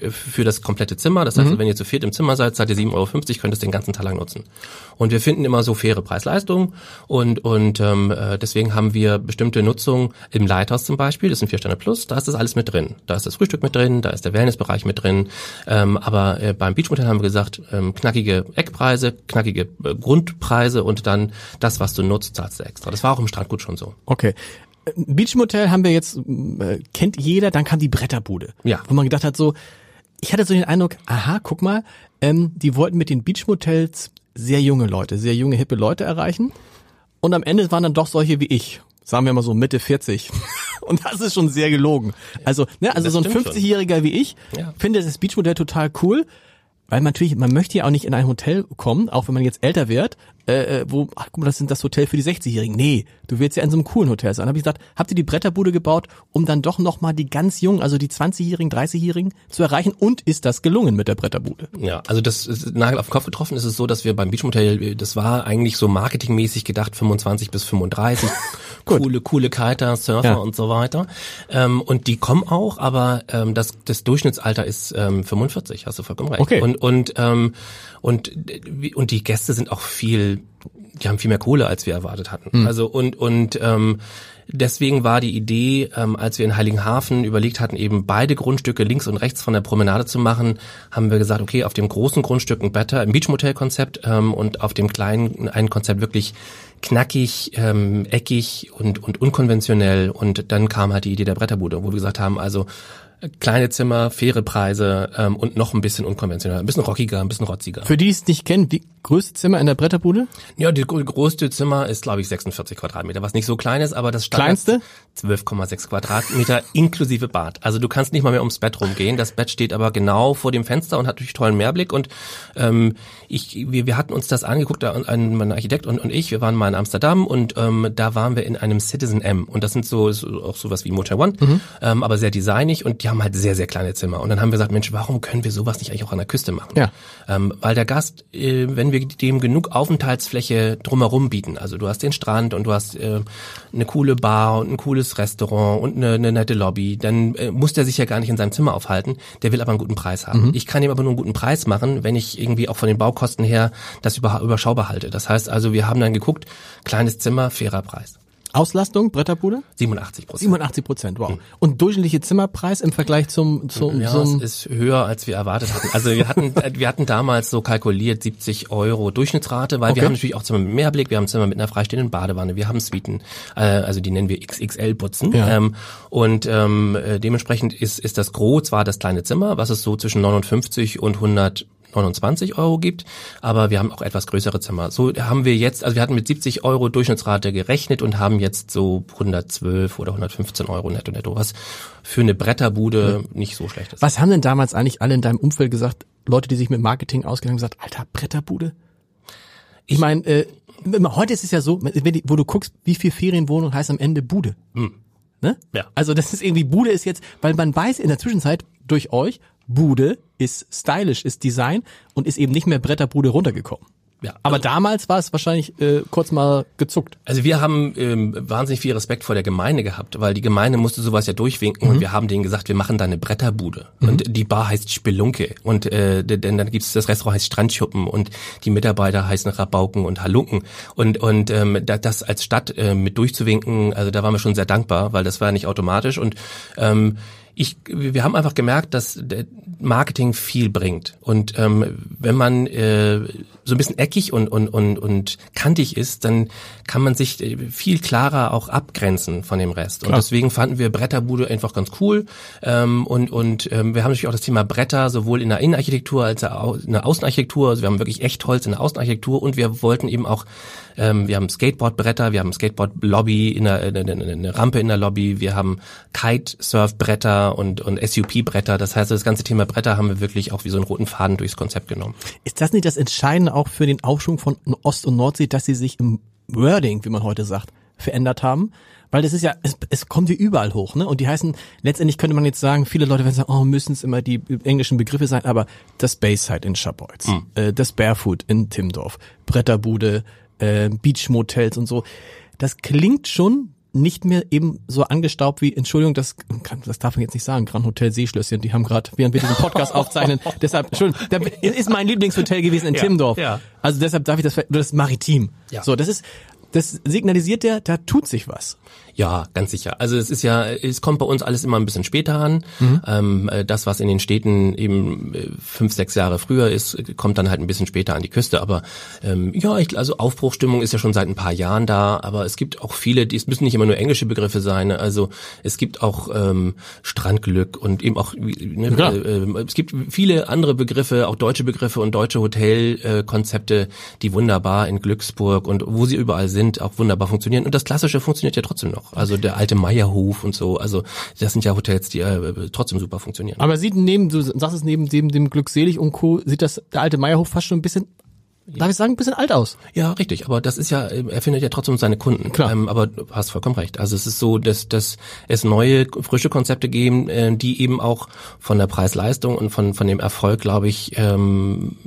Euro für das komplette Zimmer. Das heißt,
Mhm.
wenn ihr zu viert im Zimmer seid, zahlt ihr 7,50 Euro, könnt es den ganzen Tag lang nutzen. Und wir finden immer so faire Preis-Leistung und, und ähm, äh, deswegen haben wir bestimmte Nutzung im Lighthouse zum Beispiel, das ist ein Vier-Sterne Plus, da ist das alles mit drin. Da ist das Frühstück mit drin, da ist der Wellnessbereich mit drin. Ähm, aber äh, beim Beachmotel haben wir gesagt, ähm, knackige Eckpreise, knackige äh, Grundpreise und dann das, was du nutzt, zahlst du extra. Das war auch im Strandgut schon so.
Okay. Beachmotel haben wir jetzt, äh, kennt jeder, dann kam die Bretterbude.
Ja.
Wo man gedacht hat so, ich hatte so den Eindruck, aha, guck mal, ähm, die wollten mit den Beachmotels sehr junge Leute, sehr junge, hippe Leute erreichen. Und am Ende waren dann doch solche wie ich. Sagen wir mal so Mitte 40. Und das ist schon sehr gelogen. Also, ne, also
Das
so ein
stimmt schon.
50-Jähriger wie ich
Ja.
findet das Beachmodell total cool. Weil man natürlich, man möchte ja auch nicht in ein Hotel kommen, auch wenn man jetzt älter wird, äh, äh, wo, ach guck mal, das sind das Hotel für die 60-Jährigen. Nee, du willst ja in so einem coolen Hotel sein. Habe ich gesagt, habt ihr die Bretterbude gebaut, um dann doch nochmal die ganz jungen, also die 20-Jährigen, 30-Jährigen zu erreichen? Und ist das gelungen mit der Bretterbude?
Ja, also das ist Nagel auf den Kopf getroffen ist es so, dass wir beim Beachmotel, das war eigentlich so marketingmäßig gedacht, 25 bis 35, coole, coole Kiter, Surfer
Ja.
und so weiter. Ähm, und die kommen auch, aber ähm, das, das Durchschnittsalter ist ähm, 45, hast du vollkommen recht.
Okay.
Und, und, ähm, und, und die Gäste sind auch viel, die haben viel mehr Kohle, als wir erwartet hatten. Also und, und ähm, Deswegen war die Idee, ähm, als wir in Heiligenhafen überlegt hatten, eben beide Grundstücke links und rechts von der Promenade zu machen, haben wir gesagt, okay, auf dem großen Grundstück ein Better, ein Beachmotel-Konzept ähm, und auf dem kleinen ein Konzept wirklich knackig, ähm, eckig und, und unkonventionell. Und dann kam halt die Idee der Bretterbude, wo wir gesagt haben, also kleine Zimmer, faire Preise ähm, und noch ein bisschen unkonventionell, ein bisschen rockiger, ein bisschen rotziger.
Für die, die es nicht kennen, wie größte Zimmer in der Bretterbude?
Ja, die größte Zimmer ist, glaube ich, 46 Quadratmeter, was nicht so klein ist, aber das Standard
Kleinste?
12,6 Quadratmeter inklusive Bad. Also du kannst nicht mal mehr ums Bett rumgehen. Das Bett steht aber genau vor dem Fenster und hat natürlich tollen Mehrblick. Und ähm, ich, wir, wir hatten uns das angeguckt, ein, mein Architekt und, und ich, wir waren mal in Amsterdam und ähm, da waren wir in einem Citizen M. Und das sind so, so auch sowas wie Motel One, ähm, aber sehr designig und die haben halt sehr, sehr kleine Zimmer. Und dann haben wir gesagt, Mensch, warum können wir sowas nicht eigentlich auch an der Küste machen?
Ja.
Ähm, weil der Gast, äh, wenn wir dem genug Aufenthaltsfläche drumherum bieten, also du hast den Strand und du hast äh, eine coole Bar und ein cooles Restaurant und eine, eine nette Lobby, dann äh, muss der sich ja gar nicht in seinem Zimmer aufhalten, der will aber einen guten Preis haben. Ich kann ihm aber nur einen guten Preis machen, wenn ich irgendwie auch von den Baukosten her das über, überschaubar halte. Das heißt also, wir haben dann geguckt, kleines Zimmer, fairer Preis.
Auslastung, Bretterbude?
87 Prozent.
87 Prozent, wow. Und durchschnittliche Zimmerpreis im Vergleich zum, zum,
Ja,
zum
es ist höher, als wir erwartet hatten. Also wir hatten, äh, wir hatten damals so kalkuliert 70 Euro Durchschnittsrate, weil
Okay.
wir haben natürlich auch Zimmer mit Mehrblick, wir haben Zimmer mit einer freistehenden Badewanne, wir haben Suiten, äh, also die nennen wir XXL putzen.
Ja.
Ähm, und ähm, äh, dementsprechend ist, ist das Gros zwar das kleine Zimmer, was es so zwischen 59 und 100 29 Euro gibt, aber wir haben auch etwas größere Zimmer. So haben wir jetzt, also wir hatten mit 70 Euro Durchschnittsrate gerechnet und haben jetzt so 112 oder 115 Euro netto netto, was für eine Bretterbude nicht so schlecht ist.
Was haben denn damals eigentlich alle in deinem Umfeld gesagt, Leute, die sich mit Marketing auskennen, haben gesagt, alter, Bretterbude? Ich meine, äh, heute ist es ja so, wenn wo du guckst, wie viel Ferienwohnung heißt am Ende Bude. Ne?
Ja.
Also das ist irgendwie, Bude ist jetzt, weil man weiß in der Zwischenzeit durch euch, Bude ist stylisch, ist Design und ist eben nicht mehr Bretterbude runtergekommen.
Ja,
Aber damals war es wahrscheinlich äh, kurz mal gezuckt.
Also wir haben ähm, wahnsinnig viel Respekt vor der Gemeinde gehabt, weil die Gemeinde musste sowas ja durchwinken
Mhm.
und wir haben denen gesagt, wir machen da eine Bretterbude und die Bar heißt Spelunke und äh, denn dann gibt's das Restaurant heißt Strandschuppen und die Mitarbeiter heißen Rabauken und Halunken und und ähm, da, das als Stadt äh, mit durchzuwinken, also da waren wir schon sehr dankbar, weil das war nicht automatisch und ähm, ich, wir haben einfach gemerkt, dass Marketing viel bringt. Und ähm, wenn man äh, so ein bisschen eckig und, und, und, und kantig ist, dann kann man sich äh, viel klarer auch abgrenzen von dem Rest. Und deswegen fanden wir Bretterbude einfach ganz cool. Ähm, und und ähm, wir haben natürlich auch das Thema Bretter sowohl in der Innenarchitektur als auch in der Außenarchitektur. Also wir haben wirklich echt Holz in der Außenarchitektur und wir wollten eben auch, ähm, wir haben Skateboardbretter, wir haben Skateboard-Lobby, in der, eine, eine Rampe in der Lobby, wir haben Kitesurf-Bretter und, und SUP-Bretter. Das heißt, das ganze Thema Bretter haben wir wirklich auch wie so einen roten Faden durchs Konzept genommen.
Ist das nicht das Entscheidende auch für den Aufschwung von Ost- und Nordsee, dass sie sich im Wording, wie man heute sagt, verändert haben. Weil das ist ja, es, es kommt wie überall hoch, ne? Und die heißen, letztendlich könnte man jetzt sagen, viele Leute werden sagen, oh, müssen es immer die englischen Begriffe sein, aber das Bayside in Schabolz, mhm. äh, das Barefoot in Timdorf, Bretterbude, äh, Beachmotels und so. Das klingt schon nicht mehr eben so angestaubt wie, Entschuldigung, das, das darf man jetzt nicht sagen, Grand Hotel Seeschlösschen, die haben gerade, während wir diesen Podcast aufzeichnen, deshalb, Entschuldigung, das ist mein Lieblingshotel gewesen in ja, Timdorf. Ja. Also deshalb darf ich das, das ist maritim. Ja. So, das ist, das signalisiert ja, da tut sich was.
Ja, ganz sicher. Also es ist ja, es kommt bei uns alles immer ein bisschen später an. Mhm. Ähm, äh, das, was in den Städten eben äh, fünf, sechs Jahre früher ist, kommt dann halt ein bisschen später an die Küste. Aber ähm, ja, ich, also Aufbruchstimmung ist ja schon seit ein paar Jahren da. Aber es gibt auch viele, die, es müssen nicht immer nur englische Begriffe sein. Also es gibt auch ähm, Strandglück und eben auch, ne, äh, äh, es gibt viele andere Begriffe, auch deutsche Begriffe und deutsche Hotelkonzepte, die wunderbar in Glücksburg und wo sie überall sind, auch wunderbar funktionieren. Und das Klassische funktioniert ja trotzdem noch noch. Also der alte Meierhof und so. Also das sind ja Hotels, die äh, trotzdem super funktionieren.
Aber sieht neben, du sagst es neben dem, dem Glückselig und Co., sieht das der alte Meierhof fast schon ein bisschen Darf ich sagen, ein bisschen alt aus?
Ja, richtig. Aber das ist ja, er findet ja trotzdem seine Kunden.
Klar. Ähm,
aber du hast vollkommen recht. Also es ist so, dass, dass es neue, frische Konzepte geben, äh, die eben auch von der Preis-Leistung und von, von dem Erfolg, glaube ich, ähm,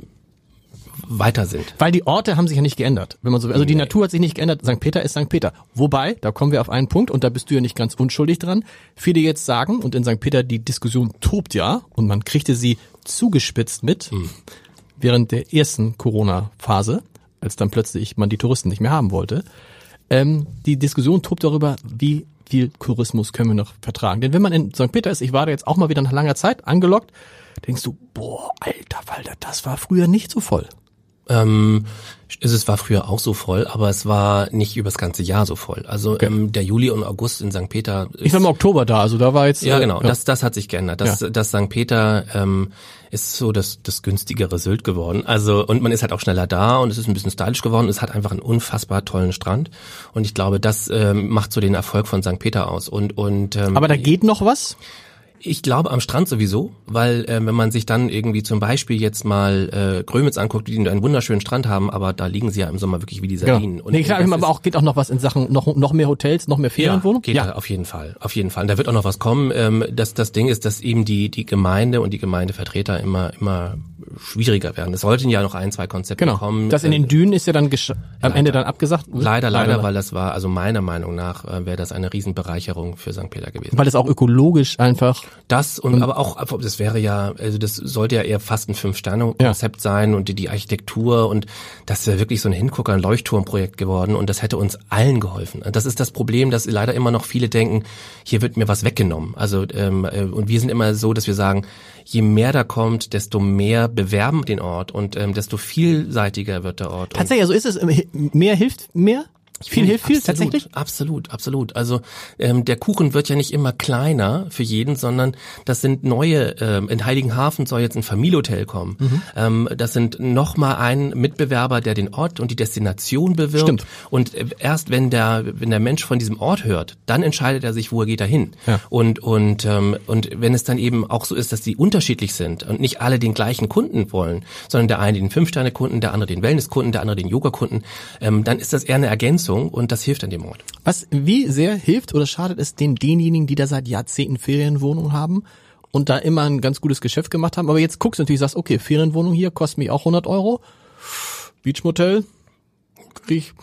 weiter sind.
Weil die Orte haben sich ja nicht geändert. Wenn man so, also die nee. Natur hat sich nicht geändert. St. Peter ist St. Peter. Wobei, da kommen wir auf einen Punkt und da bist du ja nicht ganz unschuldig dran. Viele jetzt sagen, und in St. Peter die Diskussion tobt ja und man kriegte sie zugespitzt mit hm. während der ersten Corona-Phase, als dann plötzlich man die Touristen nicht mehr haben wollte. Ähm, die Diskussion tobt darüber, wie viel Tourismus können wir noch vertragen. Denn wenn man in St. Peter ist, ich war da jetzt auch mal wieder nach langer Zeit angelockt, denkst du, boah, alter Walter, das war früher nicht so voll.
Ähm, es war früher auch so voll, aber es war nicht übers ganze Jahr so voll. Also okay. ähm, der Juli und August in St. Peter.
Ist, ich war im Oktober da, also da war jetzt.
Ja, äh, genau. Ja. Das, das hat sich geändert. Das, ja. das St. Peter ähm, ist so das, das günstigere Sylt geworden. Also und man ist halt auch schneller da und es ist ein bisschen stylisch geworden. Es hat einfach einen unfassbar tollen Strand und ich glaube, das ähm, macht so den Erfolg von St. Peter aus. Und und.
Ähm, aber da geht noch was?
Ich glaube am Strand sowieso, weil äh, wenn man sich dann irgendwie zum Beispiel jetzt mal äh, Grömitz anguckt, die einen wunderschönen Strand haben, aber da liegen sie ja im Sommer wirklich wie die Sardinen.
Genau. Nee, klar, aber auch geht auch noch was in Sachen noch noch mehr Hotels, noch mehr Ferienwohnungen.
Ja, geht ja. auf jeden Fall, auf jeden Fall. Und da wird auch noch was kommen. Ähm, das das Ding ist, dass eben die die Gemeinde und die Gemeindevertreter immer immer schwieriger werden. Es sollten ja noch ein zwei Konzepte
genau.
kommen.
Das in den Dünen ist ja dann am Ende dann abgesagt.
Leider, leider, leider, weil das war also meiner Meinung nach äh, wäre das eine Riesenbereicherung für St. Peter gewesen.
Weil es auch ökologisch einfach
das und, und aber auch, das wäre ja, also das sollte ja eher fast ein Fünf-Sterne-Konzept ja. sein und die, die Architektur und das ist ja wirklich so ein Hingucker, ein Leuchtturmprojekt geworden und das hätte uns allen geholfen. Das ist das Problem, dass leider immer noch viele denken, hier wird mir was weggenommen. Also ähm, äh, und wir sind immer so, dass wir sagen, je mehr da kommt, desto mehr bewerben den Ort und ähm, desto vielseitiger wird der Ort.
Tatsächlich, also ist es, mehr hilft mehr? Viel hilft viel, tatsächlich?
Absolut, absolut. Also ähm, der Kuchen wird ja nicht immer kleiner für jeden, sondern das sind neue, ähm, in Heiligenhafen soll jetzt ein Familienhotel kommen. Mhm. Ähm, das sind nochmal ein Mitbewerber, der den Ort und die Destination bewirbt. Stimmt. Und äh, erst wenn der, wenn der Mensch von diesem Ort hört, dann entscheidet er sich, wo er geht dahin. Ja. Und, und, ähm, und wenn es dann eben auch so ist, dass die unterschiedlich sind und nicht alle den gleichen Kunden wollen, sondern der eine den Fünf-Sterne-Kunden, der andere den Wellness-Kunden, der andere den Yoga-Kunden, ähm, dann ist das eher eine Ergänzung Ergänzung und das hilft an dem Ort.
Was, wie sehr hilft oder schadet es den denjenigen, die da seit Jahrzehnten Ferienwohnungen haben und da immer ein ganz gutes Geschäft gemacht haben, aber jetzt guckst du natürlich, sagst, okay, Ferienwohnung hier kostet mich auch 100 Euro, Beachmotel, krieg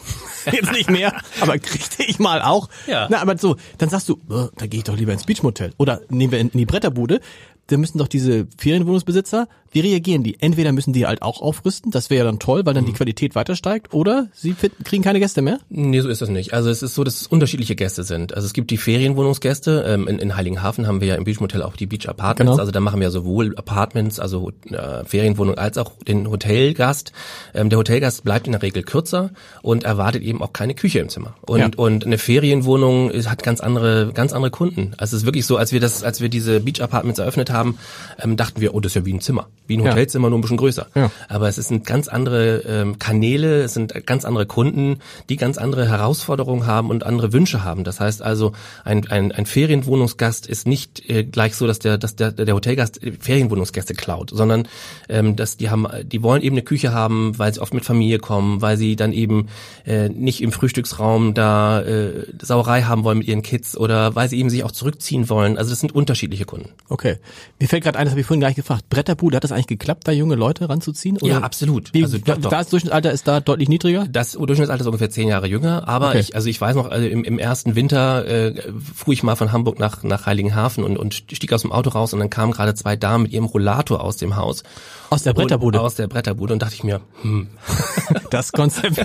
ich jetzt nicht mehr, aber kriegte ich mal auch. Ja. Na, aber so, dann sagst du, oh, da gehe ich doch lieber ins Beachmotel. Oder nehmen wir in die Bretterbude, da müssen doch diese Ferienwohnungsbesitzer, wie reagieren die? Entweder müssen die halt auch aufrüsten, das wäre ja dann toll, weil dann mhm. die Qualität weiter steigt, oder sie finden, kriegen keine Gäste mehr?
Nee, so ist das nicht. Also es ist so, dass es unterschiedliche Gäste sind. Also es gibt die Ferienwohnungsgäste, ähm, in, in Heiligenhafen haben wir ja im Beachmotel auch die Beach Apartments, genau. also da machen wir sowohl Apartments, also äh, Ferienwohnung, als auch den Hotelgast. Ähm, der Hotelgast bleibt in der Regel kürzer und erwartet eben auch keine Küche im Zimmer. Und, ja. und eine Ferienwohnung hat ganz andere, ganz andere Kunden. Also es ist wirklich so, als wir das, als wir diese Beach Apartments eröffnet haben, haben, ähm, dachten wir, oh, das ist ja wie ein Zimmer, wie ein Hotelzimmer, nur ein bisschen größer.
Ja.
Aber es sind ganz andere ähm, Kanäle, es sind ganz andere Kunden, die ganz andere Herausforderungen haben und andere Wünsche haben. Das heißt also, ein, ein, ein Ferienwohnungsgast ist nicht äh, gleich so, dass der, dass der, der Hotelgast Ferienwohnungsgäste klaut, sondern ähm, dass die haben, die wollen eben eine Küche haben, weil sie oft mit Familie kommen, weil sie dann eben äh, nicht im Frühstücksraum da äh, Sauerei haben wollen mit ihren Kids oder weil sie eben sich auch zurückziehen wollen. Also das sind unterschiedliche Kunden.
Okay. Mir fällt gerade ein, das habe ich vorhin gleich gefragt. Bretterbude, hat das eigentlich geklappt, da junge Leute ranzuziehen? Oder?
Ja, absolut.
Wie,
Also doch, doch.
das Durchschnittsalter ist da deutlich niedriger?
Das Durchschnittsalter ist ungefähr zehn Jahre jünger, aber
Okay.
ich, also ich weiß noch, also im, im ersten Winter äh, fuhr ich mal von Hamburg nach, nach Heiligenhafen und, und stieg aus dem Auto raus und dann kamen gerade zwei Damen mit ihrem Rollator aus dem Haus.
Aus der Bretterbude.
Und, aus der Bretterbude und dachte ich mir, hm,
Das Konzept,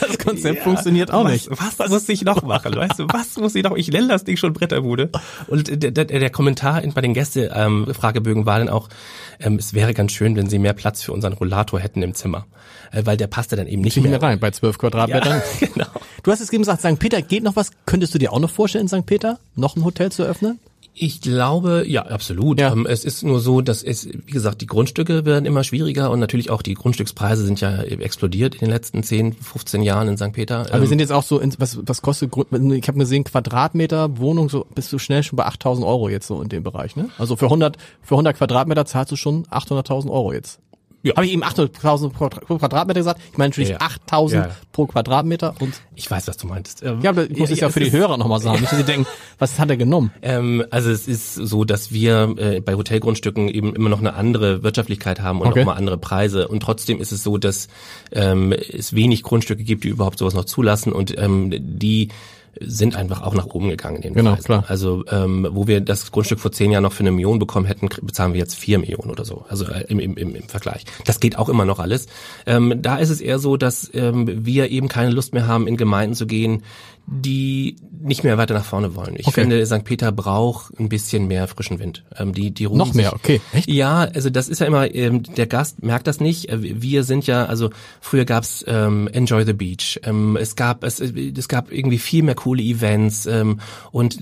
das Konzept funktioniert auch
was,
nicht.
Was muss ich noch machen? Weißt du, was muss ich noch? Ich nenne das Ding schon Bretterbude. Und der, der, der Kommentar bei den Gäste-Fragebögen war dann auch, ähm, es wäre ganz schön, wenn sie mehr Platz für unseren Rollator hätten im Zimmer. Äh, weil der passte dann eben nicht mehr
mehr rein, bei zwölf Quadratmetern.
Ja, genau.
Du hast es eben gesagt, St. Peter geht noch was. Könntest du dir auch noch vorstellen, in St. Peter noch ein Hotel zu öffnen?
Ich glaube, ja, absolut.
Ja.
Ähm, es ist nur so, dass es, wie gesagt, die Grundstücke werden immer schwieriger und natürlich auch die Grundstückspreise sind ja explodiert in den letzten 10, 15 Jahren in St. Peter.
Aber wir sind jetzt auch so, in, was, was kostet, ich habe gesehen, Quadratmeter Wohnung, so bist du schnell schon bei 8000 Euro jetzt so in dem Bereich, ne? Also für 100, für 100 Quadratmeter zahlst du schon 800.000 Euro jetzt.
Ja.
Habe ich eben 800.000 pro Quadratmeter gesagt? Ich meine natürlich
Ja, ja.
8000
Ja, ja.
pro Quadratmeter und
ich weiß, was du meintest. Ähm,
ja, aber ich muss es ja, für die Hörer nochmal sagen, nicht, dass sie denken, was hat er genommen?
Ähm, also es ist so, dass wir äh, bei Hotelgrundstücken eben immer noch eine andere Wirtschaftlichkeit haben und
Okay.
auch mal andere Preise. Und trotzdem ist es so, dass ähm, es wenig Grundstücke gibt, die überhaupt sowas noch zulassen und ähm, die sind einfach auch nach oben gegangen in den
Genau,
Preisen.
klar.
Also ähm, wo wir das Grundstück vor zehn Jahren noch für eine Million bekommen hätten, bezahlen wir jetzt vier Millionen oder so. Also äh, im, im, im, Vergleich. Das geht auch immer noch alles. Ähm, da ist es eher so, dass ähm, wir eben keine Lust mehr haben, in Gemeinden zu gehen, die nicht mehr weiter nach vorne wollen. Ich
Okay.
finde, St. Peter braucht ein bisschen mehr frischen Wind. Ähm, die, die
Noch mehr,
sich-
okay. Echt?
Ja, also das ist ja immer, ähm, der Gast merkt das nicht. Äh, Wir sind ja, also früher gab's ähm, Enjoy the Beach. Ähm, es gab es, es gab irgendwie viel mehr coole Events ähm, und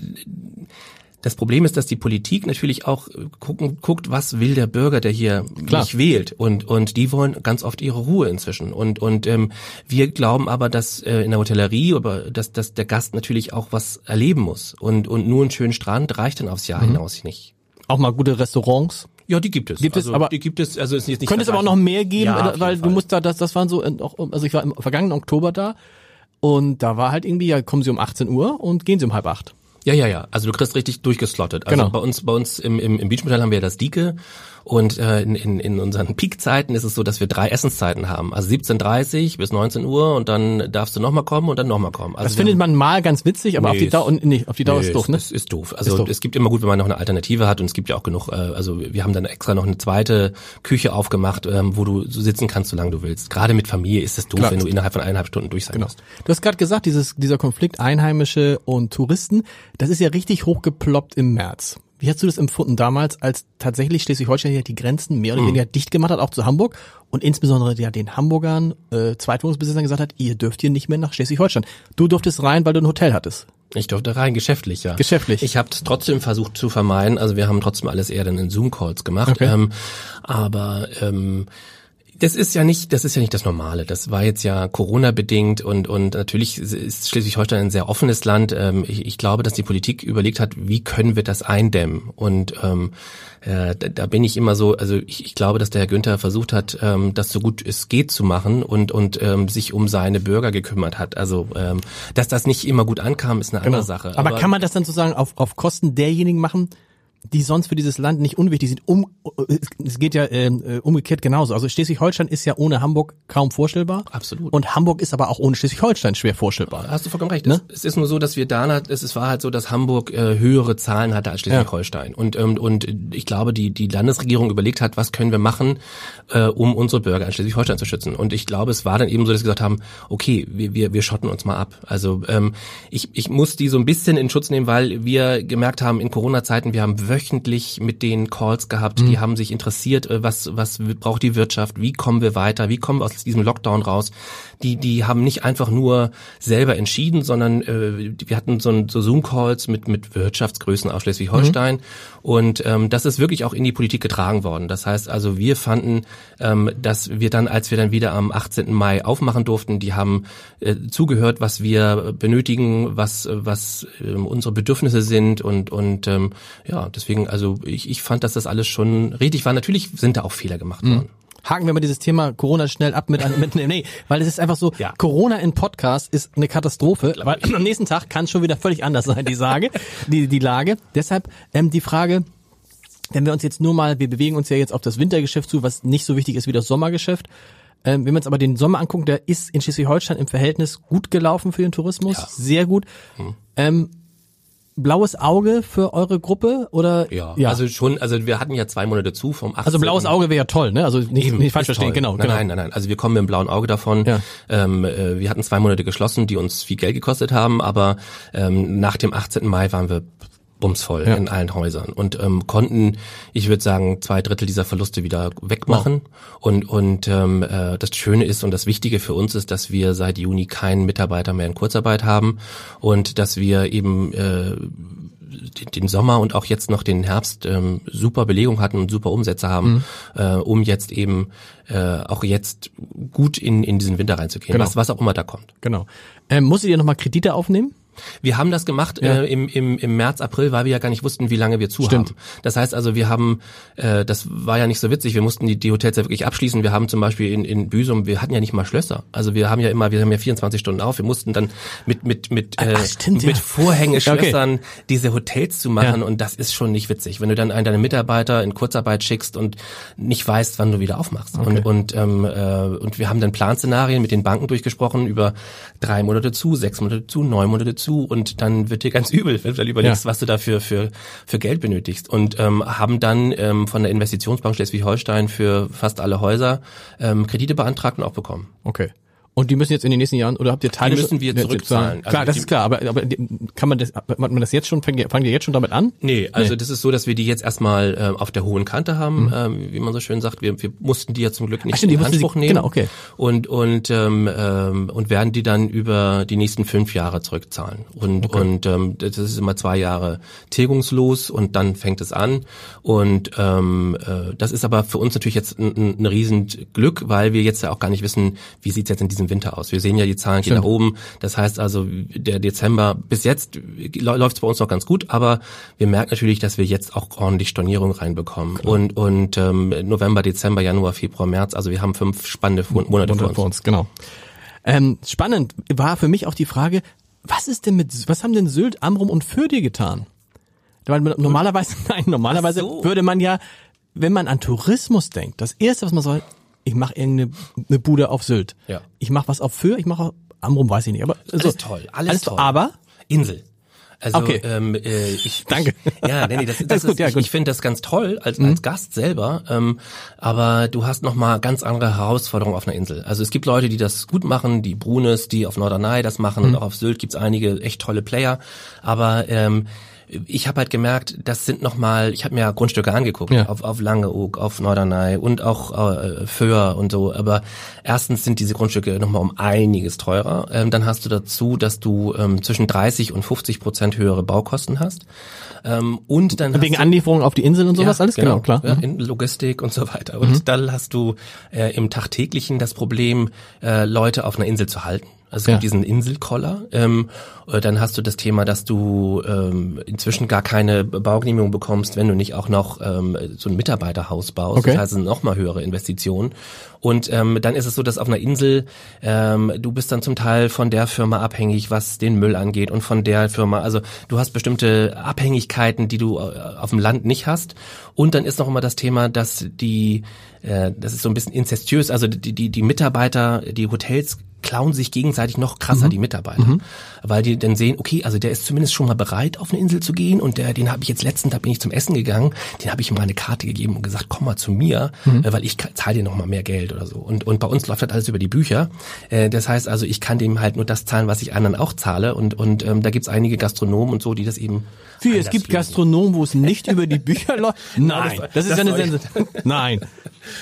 das Problem ist, dass die Politik natürlich auch äh, gucken, guckt, was will der Bürger, der hier
Klar.
mich wählt. Und, und die wollen ganz oft ihre Ruhe inzwischen. Und, und ähm, wir glauben aber, dass äh, in der Hotellerie, aber dass, dass der Gast natürlich auch was erleben muss. Und, und nur einen schönen Strand reicht dann aufs Jahr
Mhm.
hinaus nicht.
Auch mal gute Restaurants.
Ja, die gibt es.
Gibt es,
also,
aber-
die gibt es, also ist jetzt nicht
Könnte es aber auch noch mehr geben,
Ja,
äh, weil du musst da, das, das waren so, in- auch, also ich war im vergangenen Oktober da und da war halt irgendwie, ja, kommen sie um 18 Uhr und gehen sie um halb acht.
Ja, ja, ja. Also du kriegst richtig durchgeslottet. Also
Genau.
bei uns, bei uns im, im, im Beachmotel haben wir das Dike und äh, in, in, in unseren Peakzeiten ist es so, dass wir drei Essenszeiten haben. Also 17.30 bis 19 Uhr und dann darfst du nochmal kommen und dann nochmal kommen. Also
Das findet man mal ganz witzig, aber
Nee,
auf die Dauer,
ist-
nee, auf die Dauer
Nee,
ist doof, ne?
Ist, ist doof. Also
Ist doof.
es gibt immer gut, wenn man noch eine Alternative hat und es gibt ja auch genug, äh, also wir haben dann extra noch eine zweite Küche aufgemacht, ähm, wo du sitzen kannst, solange du willst. Gerade mit Familie ist es doof,
Klar.
wenn du innerhalb von eineinhalb Stunden durch sein
Genau.
musst.
Du hast gerade gesagt, dieses, dieser Konflikt Einheimische und Touristen, das ist ja richtig hochgeploppt im März. Wie hast du das empfunden damals, als tatsächlich Schleswig-Holstein ja die Grenzen mehr oder
Hm.
weniger dicht gemacht hat, auch zu Hamburg und insbesondere ja den Hamburgern, äh, Zweitwohnungsbesitzern gesagt hat, ihr dürft hier nicht mehr nach Schleswig-Holstein. Du durftest rein, weil du ein Hotel hattest.
Ich durfte rein, geschäftlich, ja.
Geschäftlich.
Ich habe es trotzdem versucht zu vermeiden. Also wir haben trotzdem alles eher dann in Zoom-Calls gemacht.
Okay.
Ähm, aber ähm, das ist ja nicht, das ist ja nicht das Normale. Das war jetzt ja Corona bedingt und und natürlich ist Schleswig-Holstein ein sehr offenes Land. Ähm, ich, ich glaube, dass die Politik überlegt hat, wie können wir das eindämmen und ähm, äh, da, bin ich immer so, also ich, ich glaube, dass der Herr Günther versucht hat, ähm, das so gut es geht zu machen und und ähm, sich um seine Bürger gekümmert hat. Also ähm, dass das nicht immer gut ankam, ist eine andere Sache.
Genau. Aber, kann man das dann sozusagen auf, auf Kosten derjenigen machen, die sonst für dieses Land nicht unwichtig sind? Um, es geht ja ähm, äh, umgekehrt genauso. Also Schleswig-Holstein ist ja ohne Hamburg kaum vorstellbar.
Absolut.
Und Hamburg ist aber auch ohne Schleswig-Holstein schwer vorstellbar.
Hast du vollkommen recht.
Ne?
Es, es ist nur so, dass wir da, es, es war halt so, dass Hamburg äh, höhere Zahlen hatte als Schleswig-Holstein. Und, ähm, und ich glaube, die, die Landesregierung überlegt hat, was können wir machen, äh, um unsere Bürger in Schleswig-Holstein zu schützen. Und ich glaube, es war dann eben so, dass sie gesagt haben, okay, wir, wir, wir schotten uns mal ab. Also ähm, ich, ich muss die so ein bisschen in Schutz nehmen, weil wir gemerkt haben, in Corona-Zeiten, wir haben wöchentlich mit den Calls gehabt, die haben sich interessiert, äh, was, was braucht die Wirtschaft, wie kommen wir weiter, wie kommen wir aus diesem Lockdown raus. Die, die haben nicht einfach nur selber entschieden, sondern äh, wir hatten so, ein, so Zoom-Calls mit, mit Wirtschaftsgrößen aus Schleswig-Holstein mhm. und ähm, das ist wirklich auch in die Politik getragen worden. Das heißt also, wir fanden, ähm, dass wir dann, als wir dann wieder am 18. Mai aufmachen durften, die haben äh, zugehört, was wir benötigen, was, was äh, unsere Bedürfnisse sind und, und ähm, ja, deswegen, also ich, ich fand, dass das alles schon richtig war. Natürlich sind da auch Fehler gemacht mhm. worden
haken wir mal dieses Thema Corona schnell ab mit, mit nee, weil es ist einfach so, ja. Corona in Podcast ist eine Katastrophe, weil am nächsten Tag kann es schon wieder völlig anders sein, die Sage, die, die Lage. Deshalb ähm, die Frage, wenn wir uns jetzt nur mal, wir bewegen uns ja jetzt auf das Wintergeschäft zu, was nicht so wichtig ist wie das Sommergeschäft. Ähm, wenn wir uns aber den Sommer angucken, der ist in Schleswig-Holstein im Verhältnis gut gelaufen für den Tourismus, ja. sehr gut. Hm. Ähm, blaues Auge für eure Gruppe oder?
Ja, ja, also schon, also wir hatten ja zwei Monate zu vom 18.
Also blaues Auge wäre ja toll, ne? Also nicht, Eben, nicht falsch verstehen, genau,
nein, genau. Nein, nein, nein, also wir kommen mit dem blauen Auge davon. Ja. Ähm, äh, wir hatten zwei Monate geschlossen, die uns viel Geld gekostet haben, aber ähm, nach dem 18. Mai waren wir bumsvoll ja. in allen Häusern und ähm, konnten, ich würde sagen, zwei Drittel dieser Verluste wieder wegmachen. Wow. Und und ähm, äh, das Schöne ist und das Wichtige für uns ist, dass wir seit Juni keinen Mitarbeiter mehr in Kurzarbeit haben und dass wir eben äh, den Sommer und auch jetzt noch den Herbst ähm, super Belegung hatten und super Umsätze haben, mhm. äh, um jetzt eben äh, auch jetzt gut in, in diesen Winter reinzugehen, genau. was, was auch immer da kommt.
Genau. Ähm, musstet ihr nochmal Kredite aufnehmen?
Wir haben das gemacht ja. äh, im, im, im März, April, weil wir ja gar nicht wussten, wie lange wir zu Stimmt. haben. Das heißt also, wir haben, äh, das war ja nicht so witzig, wir mussten die, die Hotels ja wirklich abschließen. Wir haben zum Beispiel in, in Büsum, wir hatten ja nicht mal Schlösser. Also wir haben ja immer, wir haben ja 24 Stunden auf. Wir mussten dann mit mit mit äh, Ach, stimmt, mit ja. Vorhängeschlössern okay. diese Hotels zu machen ja. und das ist schon nicht witzig, wenn du dann einen deiner Mitarbeiter in Kurzarbeit schickst und nicht weißt, wann du wieder aufmachst. Okay. Und und ähm, äh, und wir haben dann Planszenarien mit den Banken durchgesprochen über drei Monate zu, sechs Monate zu, neun Monate zu und dann wird dir ganz übel, wenn du dann überlegst, ja. was du dafür für, für Geld benötigst. Und ähm, haben dann ähm, von der Investitionsbank Schleswig-Holstein für fast alle Häuser ähm, Kredite beantragt und auch bekommen.
Okay. Und die müssen jetzt in den nächsten Jahren, oder habt ihr Teile?
Die müssen wir zurückzahlen.
Klar, also das ist klar, aber, aber kann man das, man das jetzt schon, fangen die jetzt schon damit an?
Nee, also nee. das ist so, dass wir die jetzt erstmal äh, auf der hohen Kante haben, mhm. ähm, wie man so schön sagt. Wir, wir mussten die ja zum Glück nicht Ach, in Anspruch sie, nehmen. Genau, okay. Und, und, ähm, ähm, und werden die dann über die nächsten fünf Jahre zurückzahlen. Und, okay. und ähm, das ist immer zwei Jahre tilgungslos und dann fängt es an. Und ähm, äh, das ist aber für uns natürlich jetzt ein, ein riesen Glück, weil wir jetzt ja auch gar nicht wissen, wie sieht es jetzt in diesem Winter aus. Wir sehen ja, die Zahlen gehen nach oben. Das heißt also, der Dezember, bis jetzt läuft es bei uns noch ganz gut, aber wir merken natürlich, dass wir jetzt auch ordentlich Stornierung reinbekommen. Klar. Und, und ähm, November, Dezember, Januar, Februar, März, also wir haben fünf spannende Monate vor uns. Vor uns
genau. Ähm, spannend war für mich auch die Frage, was ist denn mit, was haben denn Sylt, Amrum und Fürth getan? Weil normalerweise, nein, normalerweise so. würde man ja, wenn man an Tourismus denkt, das erste, was man soll, ich mache irgendeine eine Bude auf Sylt. Ja. Ich mache was auf Föhr, ich mache Amrum, weiß ich nicht. Aber
so, alles toll, alles, alles toll.
Aber
Insel. Also
okay.
ähm, äh, ich
danke.
Ich, ja, nee, das, das, das ist, gut, ja, gut. ich, ich finde das ganz toll als mhm. als Gast selber. Ähm, aber du hast noch mal ganz andere Herausforderungen auf einer Insel. Also es gibt Leute, die das gut machen, die Brunes, die auf Norderney das machen mhm. und auch auf Sylt gibt's einige echt tolle Player. Aber ähm, ich habe halt gemerkt, das sind nochmal, ich habe mir Grundstücke angeguckt, ja. auf, auf Langeoog, auf Norderney und auch äh, Föhr und so, aber erstens sind diese Grundstücke nochmal um einiges teurer. Ähm, dann hast du dazu, dass du ähm, zwischen 30 und 50 Prozent höhere Baukosten hast. Ähm, und dann
Wegen Anlieferung auf die Insel und sowas
ja,
alles?
Genau, genau klar. Ja, mhm. in Logistik und so weiter. Und mhm. dann hast du äh, im Tagtäglichen das Problem, äh, Leute auf einer Insel zu halten. Also es ja. gibt diesen Inselkoller. Ähm, äh, dann hast du das Thema, dass du ähm, inzwischen gar keine Baugenehmigung bekommst, wenn du nicht auch noch ähm, so ein Mitarbeiterhaus baust. Okay. Das heißt, es sind noch mal höhere Investitionen. Und ähm, dann ist es so, dass auf einer Insel ähm, du bist dann zum Teil von der Firma abhängig, was den Müll angeht und von der Firma. Also du hast bestimmte Abhängigkeiten, die du äh, auf dem Land nicht hast. Und dann ist noch immer das Thema, dass die, äh, das ist so ein bisschen inzestiös. Also die die die Mitarbeiter, die Hotels klauen sich gegenseitig noch krasser die Mitarbeiter, mhm. weil die dann sehen, okay, also der ist zumindest schon mal bereit, auf eine Insel zu gehen und der, den habe ich jetzt letztens, da bin ich zum Essen gegangen, den habe ich ihm mal eine Karte gegeben und gesagt, komm mal zu mir, mhm. äh, weil ich zahle dir noch mal mehr Geld oder so. Und und bei uns läuft das alles über die Bücher. Äh, das heißt also, ich kann dem halt nur das zahlen, was ich anderen auch zahle und und ähm, da gibt's einige Gastronomen und so, die das eben
wie, es gibt Gastronomen, wo es nicht über die Bücher läuft? Nein, das, das ist das eine Sens Nein.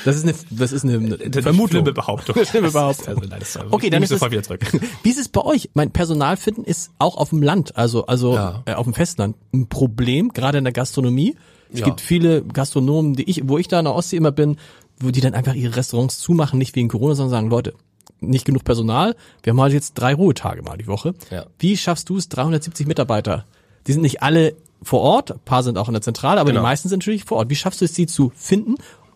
Das ist eine, das ist eine, eine Vermutung.
Schlimme Behauptung.
Schlimme Behauptung. Also, nein, das okay, dann ist es, wieder zurück. Wie ist es bei euch? Mein Personalfinden ist auch auf dem Land, also, also, ja. äh, auf dem Festland ein Problem, gerade in der Gastronomie. Es ja. gibt viele Gastronomen, die ich, wo ich da in der Ostsee immer bin, wo die dann einfach ihre Restaurants zumachen, nicht wegen Corona, sondern sagen, Leute, nicht genug Personal. Wir haben halt jetzt drei Ruhetage mal die Woche. Ja. Wie schaffst du es, 370 Mitarbeiter die sind nicht alle vor Ort, ein paar sind auch in der Zentrale, aber genau. die meisten sind natürlich vor Ort. Wie schaffst du es, sie zu finden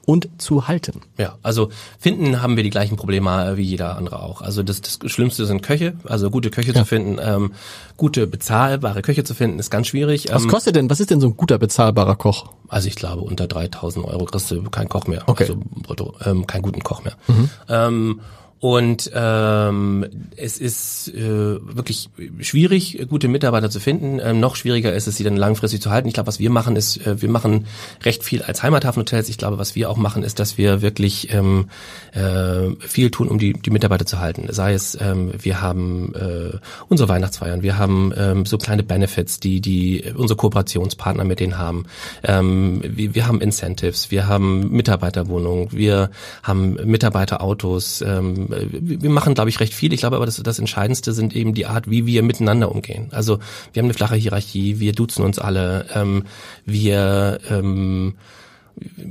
und zu halten.
Ja, also finden haben wir die gleichen Probleme wie jeder andere auch. Also das, das Schlimmste sind Köche, also gute Köche ja. zu finden, ähm, gute bezahlbare Köche zu finden, ist ganz schwierig.
Was ähm, kostet denn, was ist denn so ein guter bezahlbarer Koch?
Also ich glaube, unter 3000 Euro kriegst du keinen Koch mehr,
okay.
also brutto, ähm, keinen guten Koch mehr. Mhm. Ähm, und ähm, es ist äh, wirklich schwierig, gute Mitarbeiter zu finden. Ähm, noch schwieriger ist es, sie dann langfristig zu halten. Ich glaube, was wir machen, ist, äh, wir machen recht viel als Heimathafenhotels. Ich glaube, was wir auch machen, ist, dass wir wirklich ähm, äh, viel tun, um die, die Mitarbeiter zu halten. Sei es, ähm, wir haben äh, unsere Weihnachtsfeiern, wir haben ähm, so kleine Benefits, die die unsere Kooperationspartner mit denen haben. Ähm, wir, wir haben Incentives, wir haben Mitarbeiterwohnungen, wir haben Mitarbeiterautos. Ähm, wir machen, glaube ich, recht viel. Ich glaube aber, das, das Entscheidendste sind eben die Art, wie wir miteinander umgehen. Also wir haben eine flache Hierarchie, wir duzen uns alle, ähm, wir ähm,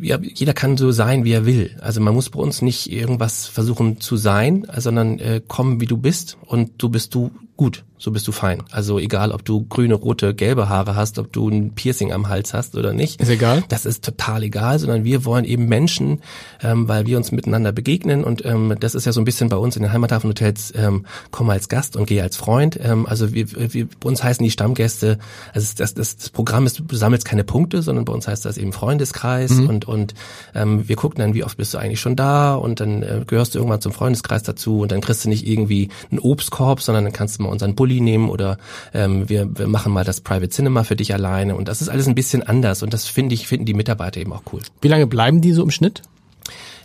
ja, jeder kann so sein, wie er will. Also man muss bei uns nicht irgendwas versuchen zu sein, sondern äh, kommen, wie du bist und du bist du gut so bist du fein. Also egal, ob du grüne, rote, gelbe Haare hast, ob du ein Piercing am Hals hast oder nicht.
Ist egal.
Das ist total egal, sondern wir wollen eben Menschen, ähm, weil wir uns miteinander begegnen und ähm, das ist ja so ein bisschen bei uns in den Heimathafenhotels, ähm, komm als Gast und geh als Freund. Ähm, also wir, wir, bei uns heißen die Stammgäste, also das, das, das Programm ist, du sammelst keine Punkte, sondern bei uns heißt das eben Freundeskreis mhm. und, und ähm, wir gucken dann, wie oft bist du eigentlich schon da und dann äh, gehörst du irgendwann zum Freundeskreis dazu und dann kriegst du nicht irgendwie einen Obstkorb, sondern dann kannst du mal unseren Bulli nehmen oder ähm, wir, wir machen mal das Private Cinema für dich alleine und das ist alles ein bisschen anders und das finde ich, finden die Mitarbeiter eben auch cool.
Wie lange bleiben die so im Schnitt?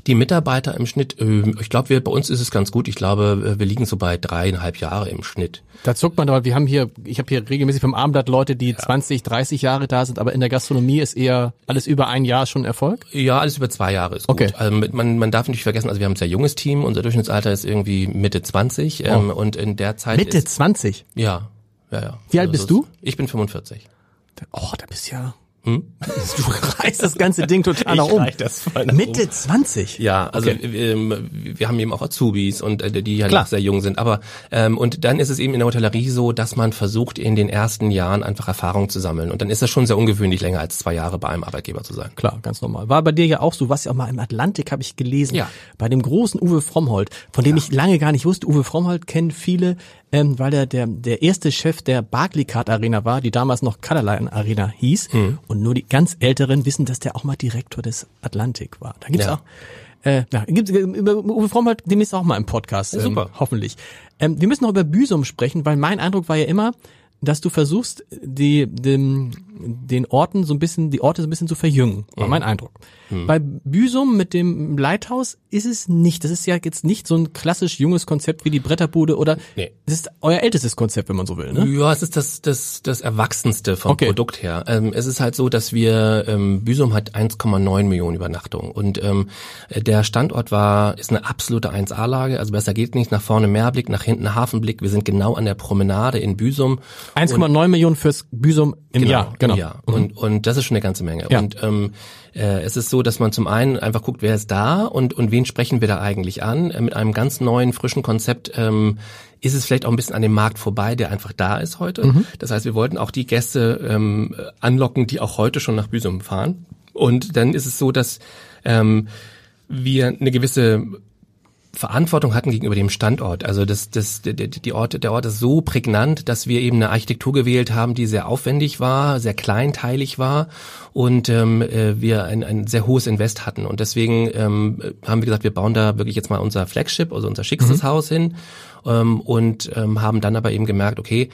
Die Mitarbeiter im Schnitt, äh, ich glaube, wir bei uns ist es ganz gut. Ich glaube, äh, wir liegen so bei dreieinhalb Jahre im Schnitt.
Da zuckt man, weil wir haben hier, ich habe hier regelmäßig vom Abendblatt Leute, die ja. 20, 30 Jahre da sind, aber in der Gastronomie ist eher alles über ein Jahr schon Erfolg?
Ja, alles über zwei Jahre ist gut. Okay. Also man, man darf nicht vergessen, also wir haben ein sehr junges Team, unser Durchschnittsalter ist irgendwie Mitte 20 ähm, oh. und in der Zeit
Mitte
ist,
20?
Ja, ja, ja.
Wie alt also bist du?
Ich bin 45.
Oh, da bist ja hm? Du reißt das ganze Ding total nach um. Mitte um. 20.
Ja, also okay. wir, wir, haben eben auch Azubis und äh, die ja noch sehr jung sind. Aber ähm, und dann ist es eben in der Hotellerie so, dass man versucht in den ersten Jahren einfach Erfahrung zu sammeln. Und dann ist das schon sehr ungewöhnlich, länger als zwei Jahre bei einem Arbeitgeber zu sein.
Klar, ganz normal. War bei dir ja auch so, was ja auch mal im Atlantik habe ich gelesen. Ja. Bei dem großen Uwe Frommholt, von dem ja. ich lange gar nicht wusste. Uwe Frommholt kennen viele ähm, weil er der, der erste Chef der Barclaycard Arena war, die damals noch Colorline Arena hieß. Mhm. Und nur die ganz Älteren wissen, dass der auch mal Direktor des Atlantik war. Da gibt's ja. auch äh, ja, gibt's, über Uwe Fromm halt demnächst auch mal im Podcast, ähm, super. hoffentlich. Ähm, wir müssen noch über Büsum sprechen, weil mein Eindruck war ja immer, dass du versuchst, die, dem, den Orten so ein bisschen, die Orte so ein bisschen zu verjüngen, war mhm. mein Eindruck. Mhm. Bei Büsum mit dem Lighthouse ist es nicht. Das ist ja jetzt nicht so ein klassisch junges Konzept wie die Bretterbude oder nee. das ist euer ältestes Konzept, wenn man so will, ne?
Ja, es ist das, das, das Erwachsenste vom okay. Produkt her. Ähm, es ist halt so, dass wir, ähm, Büsum hat 1,9 Millionen Übernachtungen und ähm, der Standort war, ist eine absolute 1A-Lage, also besser geht nicht, nach vorne Meerblick, nach hinten Hafenblick. Wir sind genau an der Promenade in Büsum.
1,9 Millionen fürs Büsum im
genau,
Jahr,
genau. Jahr. Mhm. Und, und das ist schon eine ganze Menge. Ja. Und ähm, äh, es ist so, dass man zum einen einfach guckt, wer ist da und, und wen sprechen wir da eigentlich an. Äh, mit einem ganz neuen, frischen Konzept ähm, ist es vielleicht auch ein bisschen an dem Markt vorbei, der einfach da ist heute. Mhm. Das heißt, wir wollten auch die Gäste ähm, anlocken, die auch heute schon nach Büsum fahren. Und dann ist es so, dass ähm, wir eine gewisse Verantwortung hatten gegenüber dem Standort. Also das, das, der, die Ort, der Ort ist so prägnant, dass wir eben eine Architektur gewählt haben, die sehr aufwendig war, sehr kleinteilig war und ähm, äh, wir ein, ein sehr hohes Invest hatten. Und deswegen ähm, haben wir gesagt, wir bauen da wirklich jetzt mal unser Flagship, also unser schickstes mhm. Haus hin ähm, und ähm, haben dann aber eben gemerkt, okay,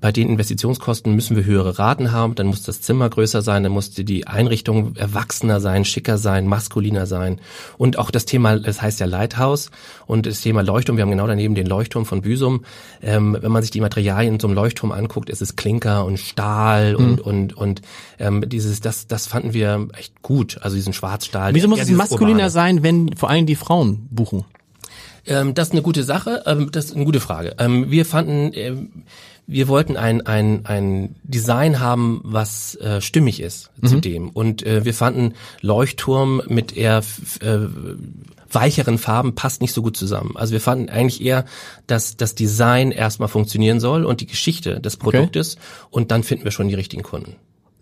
bei den Investitionskosten müssen wir höhere Raten haben, dann muss das Zimmer größer sein, dann muss die Einrichtung erwachsener sein, schicker sein, maskuliner sein und auch das Thema, das heißt ja Lighthouse und das Thema Leuchtturm, wir haben genau daneben den Leuchtturm von Büsum, ähm, wenn man sich die Materialien in so einem Leuchtturm anguckt, ist es Klinker und Stahl mhm. und und und ähm, dieses, das das fanden wir echt gut, also diesen Schwarzstahl.
Wieso muss es maskuliner Urbane. sein, wenn vor allem die Frauen buchen?
Ähm, das ist eine gute Sache, ähm, das ist eine gute Frage. Ähm, wir fanden, ähm, wir wollten ein, ein, ein Design haben, was äh, stimmig ist mhm. zu dem. Und äh, wir fanden Leuchtturm mit eher äh, weicheren Farben passt nicht so gut zusammen. Also wir fanden eigentlich eher, dass das Design erstmal funktionieren soll und die Geschichte des Produktes okay. und dann finden wir schon die richtigen Kunden.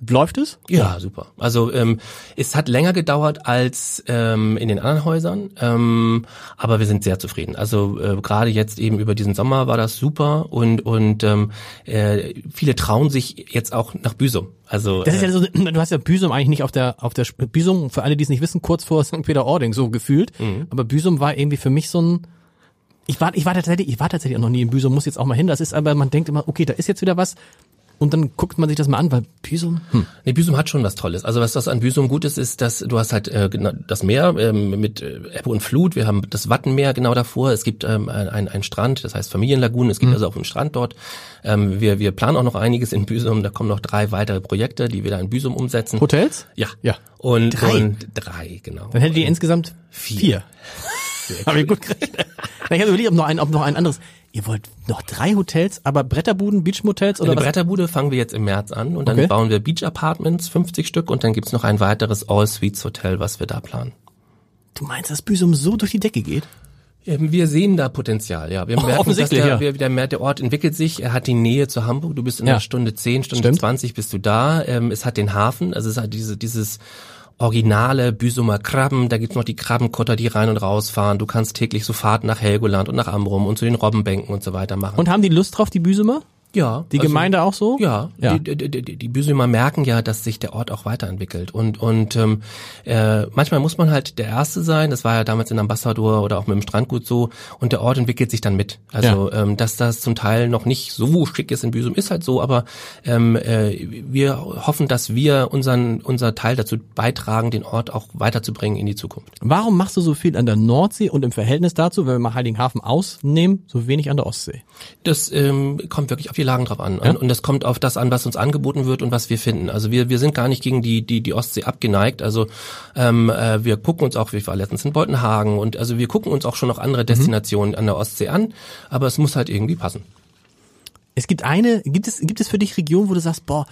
Läuft es?
Ja, super. Also ähm, es hat länger gedauert als ähm, in den anderen Häusern, ähm, aber wir sind sehr zufrieden. Also äh, gerade jetzt eben über diesen Sommer war das super und und ähm, äh, viele trauen sich jetzt auch nach Büsum. Also
das ist ja äh, so, du hast ja Büsum eigentlich nicht auf der auf der Büsum für alle, die es nicht wissen, kurz vor St. Peter-Ording so gefühlt. Mhm. Aber Büsum war irgendwie für mich so ein ich war, ich war tatsächlich, ich war tatsächlich auch noch nie in Büsum, muss jetzt auch mal hin. Das ist aber, man denkt immer, okay, da ist jetzt wieder was und dann guckt man sich das mal an, weil Büsum.
Hm. Nee, Büsum hat schon was Tolles. Also was das an Büsum gut ist, ist, dass du hast halt äh, das Meer ähm, mit äh, Ebbe und Flut. Wir haben das Wattenmeer genau davor. Es gibt ähm, ein, ein Strand, das heißt Familienlagunen. Es gibt hm. also auch einen Strand dort. Ähm, wir, wir planen auch noch einiges in Büsum. Da kommen noch drei weitere Projekte, die wir da in Büsum umsetzen.
Hotels?
Ja.
Ja.
Und drei, und drei genau.
Dann hättet ihr insgesamt vier. vier. Habe ich gut gerechnet. ich habe überlegt, ob noch ein, ob noch ein anderes. Ihr wollt noch drei Hotels, aber Bretterbuden, Beachmotels oder
Eine
was?
Bretterbude fangen wir jetzt im März an und dann okay. bauen wir Beach Apartments, 50 Stück und dann gibt's noch ein weiteres All Suites Hotel, was wir da planen.
Du meinst, dass Büsum so durch die Decke geht?
Ähm, wir sehen da Potenzial, ja. Wir oh, merken, dass der, ja. der, der, Ort entwickelt sich. Er hat die Nähe zu Hamburg. Du bist in ja. einer Stunde 10, Stunde. 20 bist du da. Ähm, es hat den Hafen. Also es hat diese, dieses originale Büsumer Krabben, da gibt's noch die Krabbenkutter, die rein und rausfahren. Du kannst täglich so Fahrten nach Helgoland und nach Amrum und zu den Robbenbänken und so weiter machen.
Und haben die Lust drauf, die Büsumer?
Ja.
Die also, Gemeinde auch so?
Ja. ja. Die, die, die, die Büsumer merken ja, dass sich der Ort auch weiterentwickelt. Und, und ähm, äh, manchmal muss man halt der Erste sein. Das war ja damals in Ambassador oder auch mit dem Strandgut so. Und der Ort entwickelt sich dann mit. Also, ja. ähm, dass das zum Teil noch nicht so schick ist in Büsum, ist halt so. Aber ähm, äh, wir hoffen, dass wir unseren unser Teil dazu beitragen, den Ort auch weiterzubringen in die Zukunft.
Warum machst du so viel an der Nordsee und im Verhältnis dazu, wenn wir mal Heiligenhafen ausnehmen, so wenig an der Ostsee?
Das ähm, kommt wirklich auf die Lagen drauf an. Ja? Und das kommt auf das an, was uns angeboten wird und was wir finden. Also wir, wir sind gar nicht gegen die, die, die Ostsee abgeneigt. Also ähm, äh, wir gucken uns auch, wie war letztens in Beutenhagen und also wir gucken uns auch schon noch andere mhm. Destinationen mhm. an der Ostsee an, aber es muss halt irgendwie passen.
Es gibt eine, gibt es, gibt es für dich Regionen, wo du sagst, boah,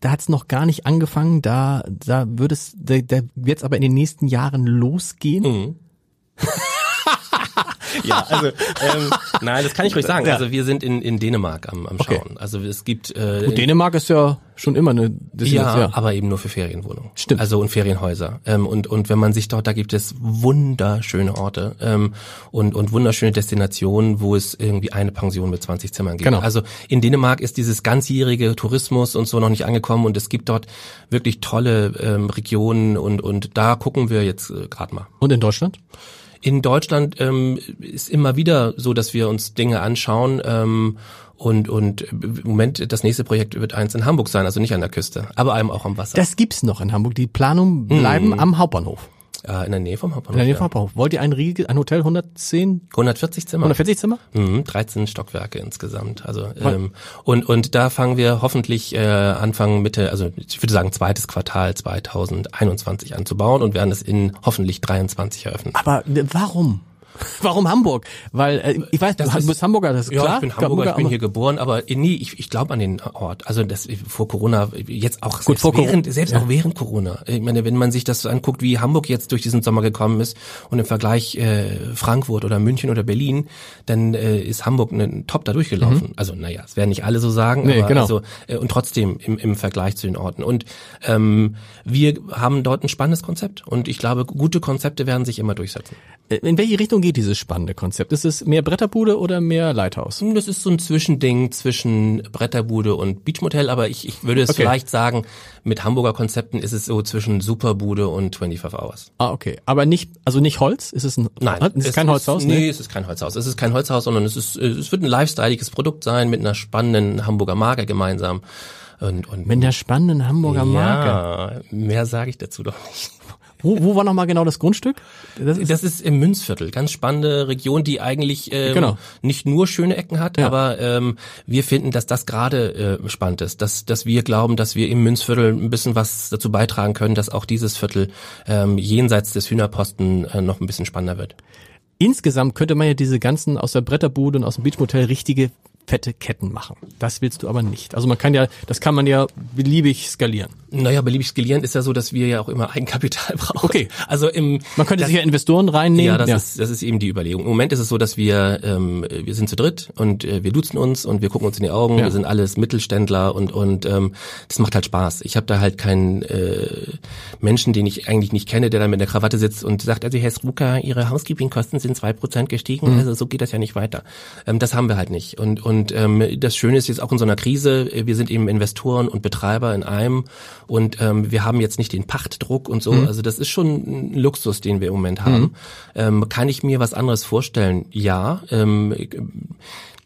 da hat es noch gar nicht angefangen, da, da wird es, da, da wird es aber in den nächsten Jahren losgehen? Mhm.
ja, also ähm, nein, das kann ich ruhig sagen. Ja. Also wir sind in, in Dänemark am, am Schauen. Okay. Also es gibt
äh, Gut, Dänemark ist ja schon immer eine
ja, ja, aber eben nur für Ferienwohnungen.
Stimmt.
Also und Ferienhäuser. Ähm, und und wenn man sich dort, da gibt es wunderschöne Orte ähm, und und wunderschöne Destinationen, wo es irgendwie eine Pension mit 20 Zimmern gibt.
Genau.
Also in Dänemark ist dieses ganzjährige Tourismus und so noch nicht angekommen und es gibt dort wirklich tolle ähm, Regionen und und da gucken wir jetzt äh, gerade mal.
Und in Deutschland?
In Deutschland ähm, ist immer wieder so, dass wir uns Dinge anschauen ähm, und und im Moment das nächste Projekt wird eins in Hamburg sein, also nicht an der Küste, aber einem auch am Wasser.
Das gibt's noch in Hamburg. Die Planungen bleiben hm. am Hauptbahnhof.
Äh, in der Nähe vom Hauptbahnhof.
In der Nähe vom Hauptbahnhof. Wollt ihr ein, Riegel, ein Hotel 110?
140 Zimmer.
140 Zimmer?
Mhm, 13 Stockwerke insgesamt. Also ähm, und und da fangen wir hoffentlich äh, Anfang Mitte, also ich würde sagen zweites Quartal 2021 an zu bauen und werden es in hoffentlich 23 eröffnen.
Aber warum? Warum Hamburg? Weil äh, ich weiß, das du bist Hamburger, das ist
ja,
klar.
ich bin Hamburger, Hamburger ich bin hier geboren, aber nie, ich, ich glaube an den Ort. Also das vor Corona, jetzt auch
Gut,
selbst, während, selbst ja. auch während Corona. Ich meine, wenn man sich das so anguckt, wie Hamburg jetzt durch diesen Sommer gekommen ist und im Vergleich äh, Frankfurt oder München oder Berlin, dann äh, ist Hamburg ne, top da durchgelaufen. Mhm. Also naja, es werden nicht alle so sagen,
nee,
aber
genau.
also, äh, und trotzdem im, im Vergleich zu den Orten. Und ähm, wir haben dort ein spannendes Konzept und ich glaube, gute Konzepte werden sich immer durchsetzen.
Äh, in welche Richtung geht dieses spannende Konzept? Ist es mehr Bretterbude oder mehr Lighthouse?
Das ist so ein Zwischending zwischen Bretterbude und Beachmotel, aber ich, ich würde es
Okay.
vielleicht sagen, mit Hamburger Konzepten ist es so zwischen Superbude und 25 Hours.
Ah, okay. Aber nicht, also nicht Holz? Ist es ein,
Nein,
es ist kein Holzhaus?
nee, es ist kein Holzhaus. Es ist kein Holzhaus, sondern es ist, es wird ein lifestyleiges Produkt sein mit einer spannenden Hamburger Marke gemeinsam. Und, und
Mit einer spannenden Hamburger Marke.
ja, mehr sage ich dazu doch nicht.
Wo, wo war nochmal genau das Grundstück? Das ist,
Das ist im Münzviertel, ganz spannende Region, die eigentlich ähm,
Genau.
nicht nur schöne Ecken hat,
Ja.
aber ähm, wir finden, dass das gerade äh, spannend ist, dass, dass wir glauben, dass wir im Münzviertel ein bisschen was dazu beitragen können, dass auch dieses Viertel ähm, jenseits des Hühnerposten äh, noch ein bisschen spannender wird.
insgesamt könnte man ja diese ganzen aus der Bretterbude und aus dem Beachmotel richtige fette Ketten machen. Das willst du aber nicht. Also man kann ja, das kann man ja beliebig skalieren.
Naja, beliebig skalieren ist ja so, dass wir ja auch immer Eigenkapital brauchen.
Okay.
Also im
Man könnte
das,
sich ja Investoren reinnehmen.
Ja, das, Ist, das ist eben die Überlegung. Im Moment ist es so, dass wir ähm, wir sind zu dritt und äh, wir duzen uns und wir gucken uns in die Augen.
Ja.
Wir sind alles Mittelständler und und ähm, das macht halt Spaß. Ich habe da halt keinen äh, Menschen, den ich eigentlich nicht kenne, der dann mit der Krawatte sitzt und sagt, also Herr Struka, Ihre Housekeeping-Kosten sind zwei Prozent gestiegen. Also so geht das ja nicht weiter. Ähm, das haben wir halt nicht. Und und ähm, das Schöne ist jetzt auch in so einer Krise, wir sind eben Investoren und Betreiber in einem und ähm, wir haben jetzt nicht den Pachtdruck und so. Also das ist schon ein Luxus, den wir im Moment haben. Ähm, kann ich mir was anderes vorstellen? Ja. Ähm,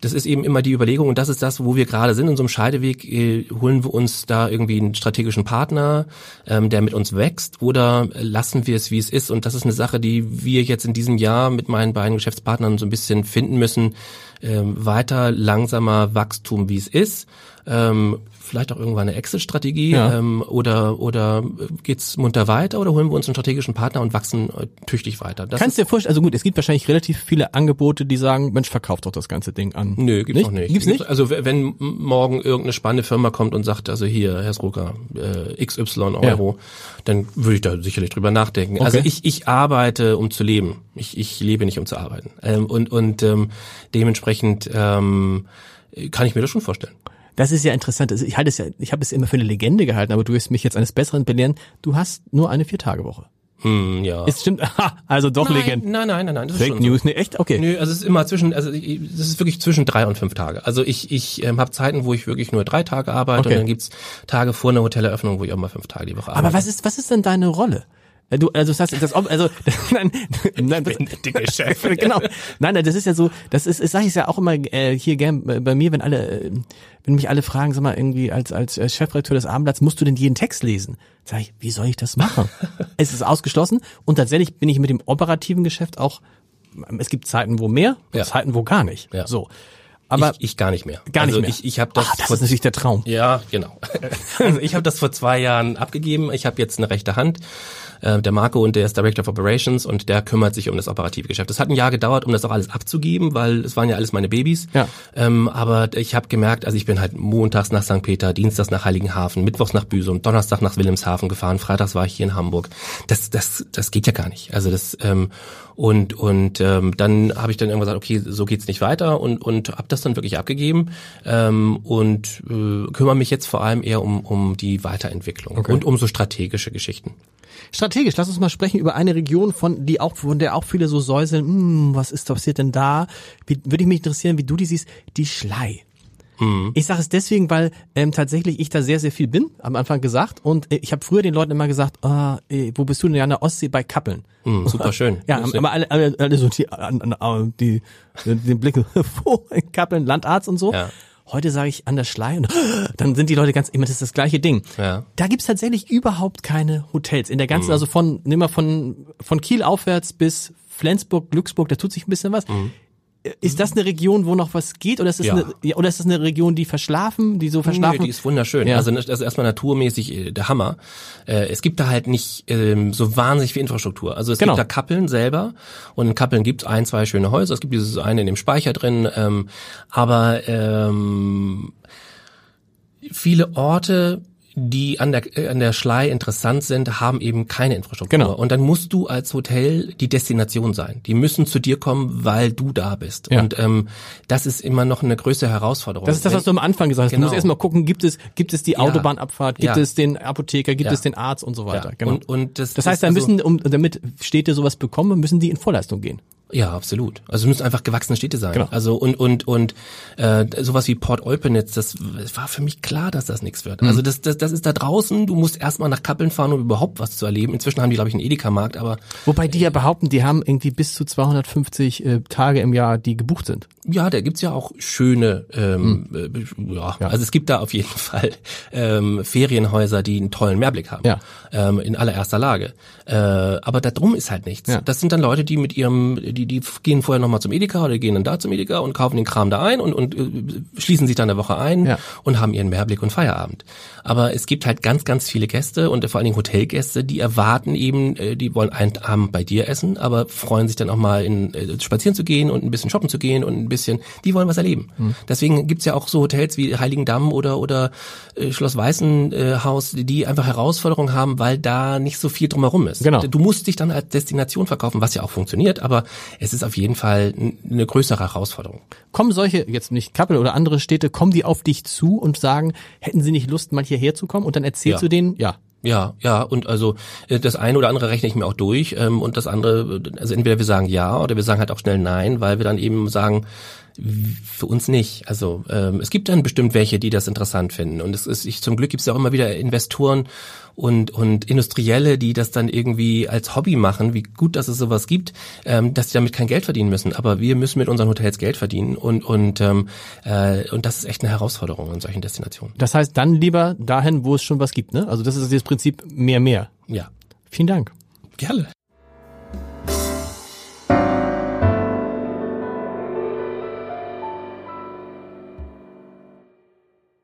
das ist eben immer die Überlegung und das ist das, wo wir gerade sind. In so einem Scheideweg äh, holen wir uns da irgendwie einen strategischen Partner, ähm, der mit uns wächst oder lassen wir es, wie es ist. Und das ist eine Sache, die wir jetzt in diesem Jahr mit meinen beiden Geschäftspartnern so ein bisschen finden müssen. Ähm, weiter langsamer Wachstum, wie es ist. Ähm, vielleicht auch irgendwann eine Exit-Strategie
Ja.
ähm, oder oder geht's munter weiter oder holen wir uns einen strategischen Partner und wachsen äh, tüchtig weiter. Das
Kannst dir vorstellen, also gut, es gibt wahrscheinlich relativ viele Angebote, die sagen, Mensch, verkauft doch das ganze Ding an.
Nö, gibt's noch nicht.
Gibt's nicht?
Also wenn morgen irgendeine spannende Firma kommt und sagt, also hier, Herr Srucker, äh, XY Euro, dann würde ich da sicherlich drüber nachdenken. Also
Okay.
ich, ich arbeite, um zu leben. Ich, ich lebe nicht, um zu arbeiten. Ähm, und und ähm, dementsprechend ähm, kann ich mir das schon vorstellen.
Das ist ja interessant. Also Ich halte es ja, ich habe es immer für eine Legende gehalten, aber du wirst mich jetzt eines Besseren belehren. Du hast nur eine Vier-Tage-Woche.
Hm, ja.
Es stimmt, aha, also doch
nein,
Legende.
nein, nein, nein, nein, das ist
Fake
so.
News, nee, echt? Okay.
Nö, also es ist immer zwischen, also ich- das ist wirklich zwischen drei und fünf Tage. Also ich, ich ähm, habe Zeiten, wo ich wirklich nur drei Tage arbeite
Okay.
und dann gibt's Tage vor einer Hoteleröffnung, wo ich auch mal fünf Tage die Woche arbeite.
Aber was ist, was ist denn deine Rolle? Äh, Du, also das das, also, nein, nein,
der dicke Chef.
genau. Nein, nein, das ist ja so, das ist, das sage ich ja auch immer äh, hier gern bei mir, wenn alle, äh, wenn mich alle fragen, sag mal, irgendwie als als äh, Chefredakteur des Abendblatts, musst du denn jeden Text lesen? Sag ich, wie soll ich das machen? es ist ausgeschlossen und tatsächlich bin ich mit dem operativen Geschäft auch, es gibt Zeiten, wo mehr,
Ja.
Zeiten, wo gar nicht.
Ja.
So. Aber
ich, ich gar nicht mehr.
gar
also
nicht mehr.
Ich, ich habe das,
ah, das
vor,
ist natürlich der Traum.
ja genau. Also ich habe das vor zwei Jahren abgegeben. Ich habe jetzt eine rechte Hand. Äh, der Marco und der ist Director of Operations und der kümmert sich um das operative Geschäft. Das hat ein Jahr gedauert, um das auch alles abzugeben, weil es waren ja alles meine Babys.
Ja.
Ähm, aber ich habe gemerkt, also ich bin halt montags nach St. Peter, dienstags nach Heiligenhafen, mittwochs nach Büsum, Donnerstag nach Wilhelmshaven gefahren, freitags war ich hier in Hamburg. Das, das, das geht ja gar nicht. Also das ähm, und und ähm, dann habe ich dann irgendwann gesagt, okay, so geht's nicht weiter und und habe das dann wirklich abgegeben ähm, und äh, kümmere mich jetzt vor allem eher um um die Weiterentwicklung
Okay.
und um so strategische Geschichten.
Strategisch, lass uns mal sprechen über eine Region, von die auch, von der auch viele so säuseln, hm, was ist passiert denn da? Wie, würde ich mich interessieren, wie du die siehst, die Schlei. Ich sage es deswegen, weil ähm, tatsächlich ich da sehr, sehr viel bin, am Anfang gesagt. Und äh, ich habe früher den Leuten immer gesagt, ah, äh, wo bist du denn ja an der Ostsee bei Kappeln?
Hm, super schön.
Ja,
Lustig.
aber alle, alle, alle so die, an, die, den Blick, wo, in Kappeln, Landarzt und so.
Ja.
Heute sage ich an der Schlei und dann sind die Leute ganz, immer das ist das gleiche Ding.
Ja.
Da gibt's tatsächlich überhaupt keine Hotels. In der ganzen,
Mhm.
also von, nimm mal von, von Kiel aufwärts bis Flensburg, Glücksburg, da tut sich ein bisschen was. Ist das eine Region, wo noch was geht, oder ist das
Mhm. Ja.
eine, oder ist das eine Region, die verschlafen, die so verschlafen?
Nee, die ist wunderschön.
Ja.
Also das ist erstmal naturmäßig äh, der Hammer. Äh, es gibt da halt nicht ähm, so wahnsinnig viel Infrastruktur. Also es
Genau.
gibt da Kappeln selber und in Kappeln gibt's ein, zwei schöne Häuser. Es gibt dieses eine in dem Speicher drin. Ähm, aber ähm, viele Orte die an der, äh, an der Schlei interessant sind, haben eben keine Infrastruktur.
Genau.
Und dann musst du als Hotel die Destination sein. Die müssen zu dir kommen, weil du da bist.
Ja.
Und ähm, das ist immer noch eine größere Herausforderung.
Das ist das, was du am Anfang gesagt hast. Du
Genau.
musst erstmal gucken, gibt es, gibt es die Autobahnabfahrt, gibt
Ja.
es den Apotheker, gibt
Ja.
es den Arzt und so weiter.
Ja.
Genau.
Und, und das,
das heißt, da
ist
müssen, um, damit Städte sowas bekommen, müssen die in Vorleistung gehen.
Ja, absolut. Also es müssen einfach gewachsene Städte sein.
Genau.
Also und und und äh, sowas wie Port Eupenitz, das war für mich klar, dass das nichts wird. Also das, das das ist da draußen. Du musst erstmal nach Kappeln fahren, um überhaupt was zu erleben. Inzwischen haben die glaube ich einen Edeka-Markt, aber
Wobei die ja behaupten, die haben irgendwie bis zu 250 äh, Tage im Jahr, die gebucht sind.
Ja, da gibt's ja auch schöne, ähm, äh, ja,
Ja.
also es gibt da auf jeden Fall ähm, Ferienhäuser, die einen tollen Mehrblick haben,
Ja.
ähm, in allererster Lage. Äh, aber da drum ist halt nichts.
Ja.
Das sind dann Leute, die mit ihrem, die, die gehen vorher nochmal zum Edeka oder gehen dann da zum Edeka und kaufen den Kram da ein und, und äh, schließen sich dann eine Woche ein
Ja.
und haben ihren Mehrblick und Feierabend. Aber es gibt halt ganz, ganz viele Gäste und vor allen Dingen Hotelgäste, die erwarten eben, äh, die wollen einen Abend bei dir essen, aber freuen sich dann auch mal in, äh, spazieren zu gehen und ein bisschen shoppen zu gehen und ein bisschen, die wollen was erleben. Deswegen gibt's ja auch so Hotels wie Heiligendamm oder, oder äh, Schloss Weißenhaus, die einfach Herausforderungen haben, weil da nicht so viel drumherum ist.
Genau.
Du musst dich dann als Destination verkaufen, was ja auch funktioniert, aber es ist auf jeden Fall eine größere Herausforderung.
Kommen solche, jetzt nicht Kappel oder andere Städte, kommen die auf dich zu und sagen, hätten sie nicht Lust, mal hierher zu kommen? Und dann erzählst
Ja.
du denen, ja,
Ja, ja, und also äh, das eine oder andere rechne ich mir auch durch ähm, und das andere, äh, also entweder wir sagen ja oder wir sagen halt auch schnell nein, weil wir dann eben sagen, für uns nicht. Also ähm, es gibt dann bestimmt welche, die das interessant finden und es ist, ich, zum Glück gibt es ja auch immer wieder Investoren und und Industrielle, die das dann irgendwie als Hobby machen. Wie gut, dass es sowas gibt, ähm, dass die damit kein Geld verdienen müssen. Aber wir müssen mit unseren Hotels Geld verdienen und und ähm, äh, und das ist echt eine Herausforderung an solchen Destinationen.
das heißt dann lieber dahin, wo es schon was gibt, ne? Also das ist das Prinzip mehr, mehr.
Ja,
Vielen Dank.
gerne.